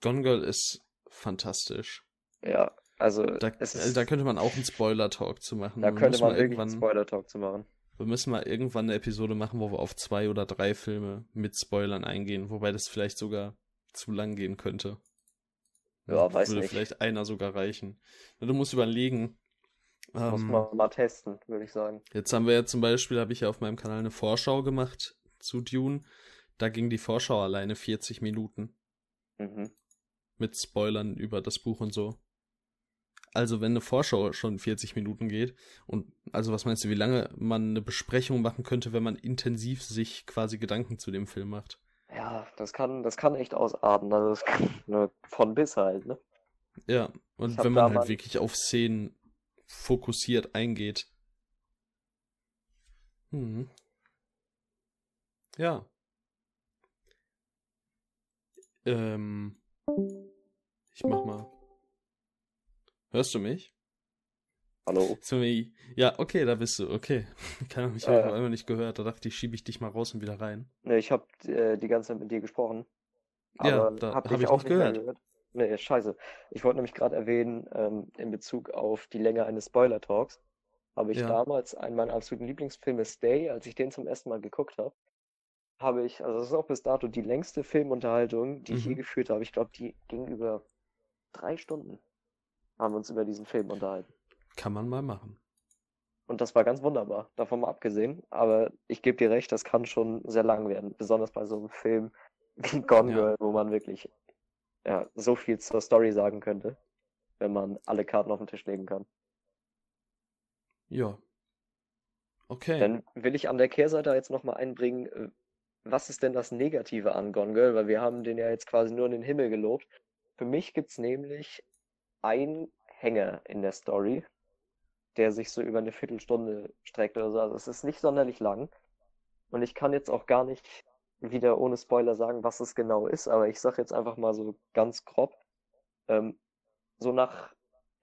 Gone Girl ist fantastisch. Ja, also Da, äh, ist, da könnte man auch einen Spoiler-Talk zu machen. da Wir könnte man wirklich einen irgendwann, Spoiler-Talk zu machen. wir müssen mal irgendwann eine Episode machen, wo wir auf zwei oder drei Filme mit Spoilern eingehen, wobei das vielleicht sogar zu lang gehen könnte. Ja, weiß Würde nicht. vielleicht einer sogar reichen. Du musst überlegen. Muss Ähm, man mal testen, würde ich sagen. Jetzt haben wir ja zum Beispiel, habe ich ja auf meinem Kanal eine Vorschau gemacht zu Dune. Da ging die Vorschau alleine 40 Minuten Mhm. mit Spoilern über das Buch und so. Also wenn eine Vorschau schon 40 Minuten geht und also was meinst du, wie lange man eine Besprechung machen könnte, wenn man intensiv sich quasi Gedanken zu dem Film macht? Ja, das kann, das kann echt ausarten. Also das kann, nur von bis halt, ne? Ja, und wenn man halt wirklich auf Szenen fokussiert eingeht. Hm. Ja. Ähm. Ich mach mal. Hörst du mich? Hallo. Sorry. Ja, okay, da bist du. Okay. Keiner mich Äh. auf einmal nicht gehört. Da dachte ich, schiebe ich dich mal raus und wieder rein. Ne, ich habe äh, die ganze Zeit mit dir gesprochen. Ja, da hab hab ich auch nicht gehört. gehört. Nee, scheiße. Ich wollte nämlich gerade erwähnen, ähm, in Bezug auf die Länge eines Spoiler-Talks, habe ich Ja. damals einen meiner absoluten Lieblingsfilme Stay, als ich den zum ersten Mal geguckt habe, habe ich, also das ist auch bis dato die längste Filmunterhaltung, die ich je Mhm. geführt habe. Ich glaube, die ging über drei Stunden. Haben wir uns über diesen Film unterhalten. Kann man mal machen. Und das war ganz wunderbar, davon mal abgesehen. Aber ich gebe dir recht, das kann schon sehr lang werden. Besonders bei so einem Film (laughs) wie Gone Ja. Girl, wo man wirklich ja, so viel zur Story sagen könnte, wenn man alle Karten auf den Tisch legen kann. Ja. Okay. Dann will ich an der Kehrseite jetzt nochmal einbringen, äh, was ist denn das Negative an Gone Girl? Weil wir haben den ja jetzt quasi nur in den Himmel gelobt. Für mich gibt's nämlich einen Hänger in der Story, der sich so über eine Viertelstunde streckt oder so. Also es ist nicht sonderlich lang. Und ich kann jetzt auch gar nicht wieder ohne Spoiler sagen, was es genau ist, aber ich sag jetzt einfach mal so ganz grob. Ähm, so nach,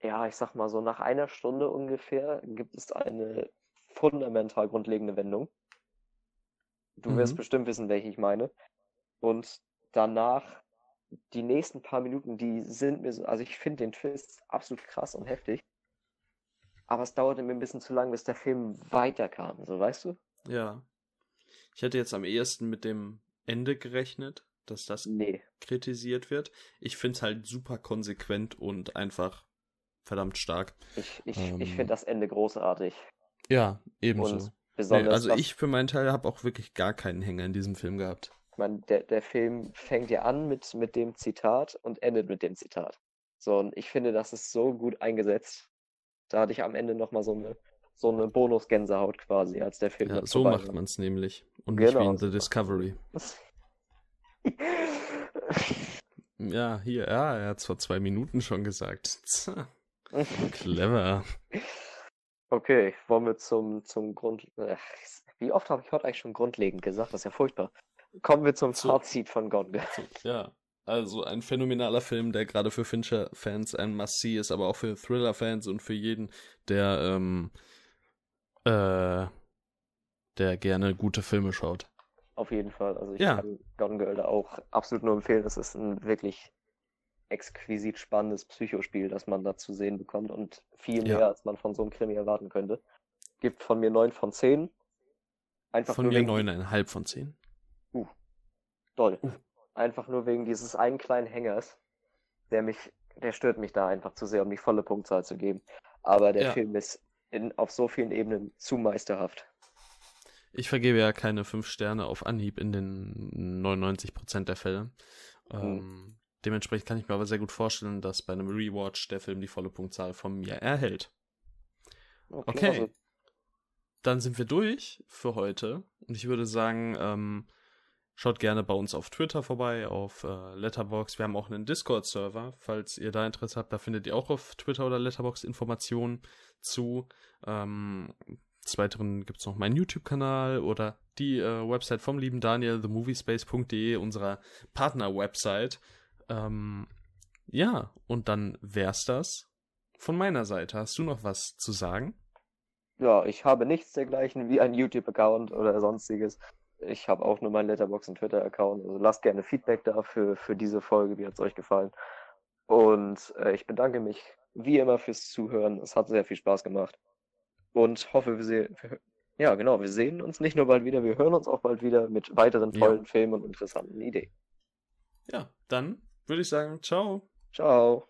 ja, ich sag mal so nach einer Stunde ungefähr gibt es eine fundamental grundlegende Wendung. Du wirst Mhm. bestimmt wissen, welche ich meine. Und danach, die nächsten paar Minuten, die sind mir so, also ich finde den Twist absolut krass und heftig. Aber es dauerte mir ein bisschen zu lang, bis der Film weiterkam, so weißt du? Ja. Ich hätte jetzt am ehesten mit dem Ende gerechnet, dass das Nee. kritisiert wird. Ich finde es halt super konsequent und einfach verdammt stark. Ich, ich, ich Ähm. finde das Ende großartig. Ja, ebenso. Nee, also ich für meinen Teil habe auch wirklich gar keinen Hänger in diesem Film gehabt. Ich meine, der, der Film fängt ja an mit, mit dem Zitat und endet mit dem Zitat. So, und ich finde, das ist so gut eingesetzt. Da hatte ich am Ende nochmal so eine, so eine Bonus-Gänsehaut quasi, als der Film Ja, so macht man es nämlich. Und nicht wie Genau, in so The Discovery. Ja, hier, ja, er hat es vor zwei Minuten schon gesagt. Clever. Okay, wollen wir zum, zum Grund. Ach, wie oft habe ich heute eigentlich schon grundlegend gesagt? Das ist ja furchtbar. Kommen wir zum So. Fazit von Gone Girl. Ja, also ein phänomenaler Film, der gerade für Fincher-Fans ein Must-See ist, aber auch für Thriller-Fans und für jeden, der, ähm, äh, der gerne gute Filme schaut. Auf jeden Fall. Also ich Ja. kann Gone Girl da auch absolut nur empfehlen. Es ist ein wirklich exquisit spannendes Psychospiel, das man da zu sehen bekommt und viel Ja. mehr, als man von so einem Krimi erwarten könnte. Gibt von mir 9 von 10. Einfach Von nur mir neuneinhalb von zehn. Doll. Uh. Einfach nur wegen dieses einen kleinen Hängers, der mich, der stört mich da einfach zu sehr, um die volle Punktzahl zu geben. Aber der Ja. Film ist in, auf so vielen Ebenen zu meisterhaft. Ich vergebe ja keine fünf Sterne auf Anhieb in den 99% der Fälle. Hm. Ähm, dementsprechend kann ich mir aber sehr gut vorstellen, dass bei einem Rewatch der Film die volle Punktzahl von mir erhält. Okay. also Dann sind wir durch für heute. Und ich würde sagen, ähm, schaut gerne bei uns auf Twitter vorbei, auf äh, Letterbox. Wir haben auch einen Discord-Server. Falls ihr da Interesse habt, da findet ihr auch auf Twitter oder Letterbox Informationen zu. Ähm, des Weiteren gibt es noch meinen YouTube-Kanal oder die äh, Website vom lieben Daniel, themoviespace.de, unserer Partner-Website. Ähm, ja, und dann wär's das von meiner Seite. Hast du noch was zu sagen? Ja, ich habe nichts dergleichen wie ein YouTube-Account oder sonstiges. Ich habe auch nur meinen Letterboxd und Twitter-Account. Also lasst gerne Feedback da für, für diese Folge. Wie hat es euch gefallen? Und äh, ich bedanke mich wie immer fürs Zuhören. Es hat sehr viel Spaß gemacht. Und hoffe, wir sehen. Ja, genau, wir sehen uns nicht nur bald wieder, wir hören uns auch bald wieder mit weiteren Ja. tollen Filmen und interessanten Ideen. Ja, dann würde ich sagen, ciao. Ciao.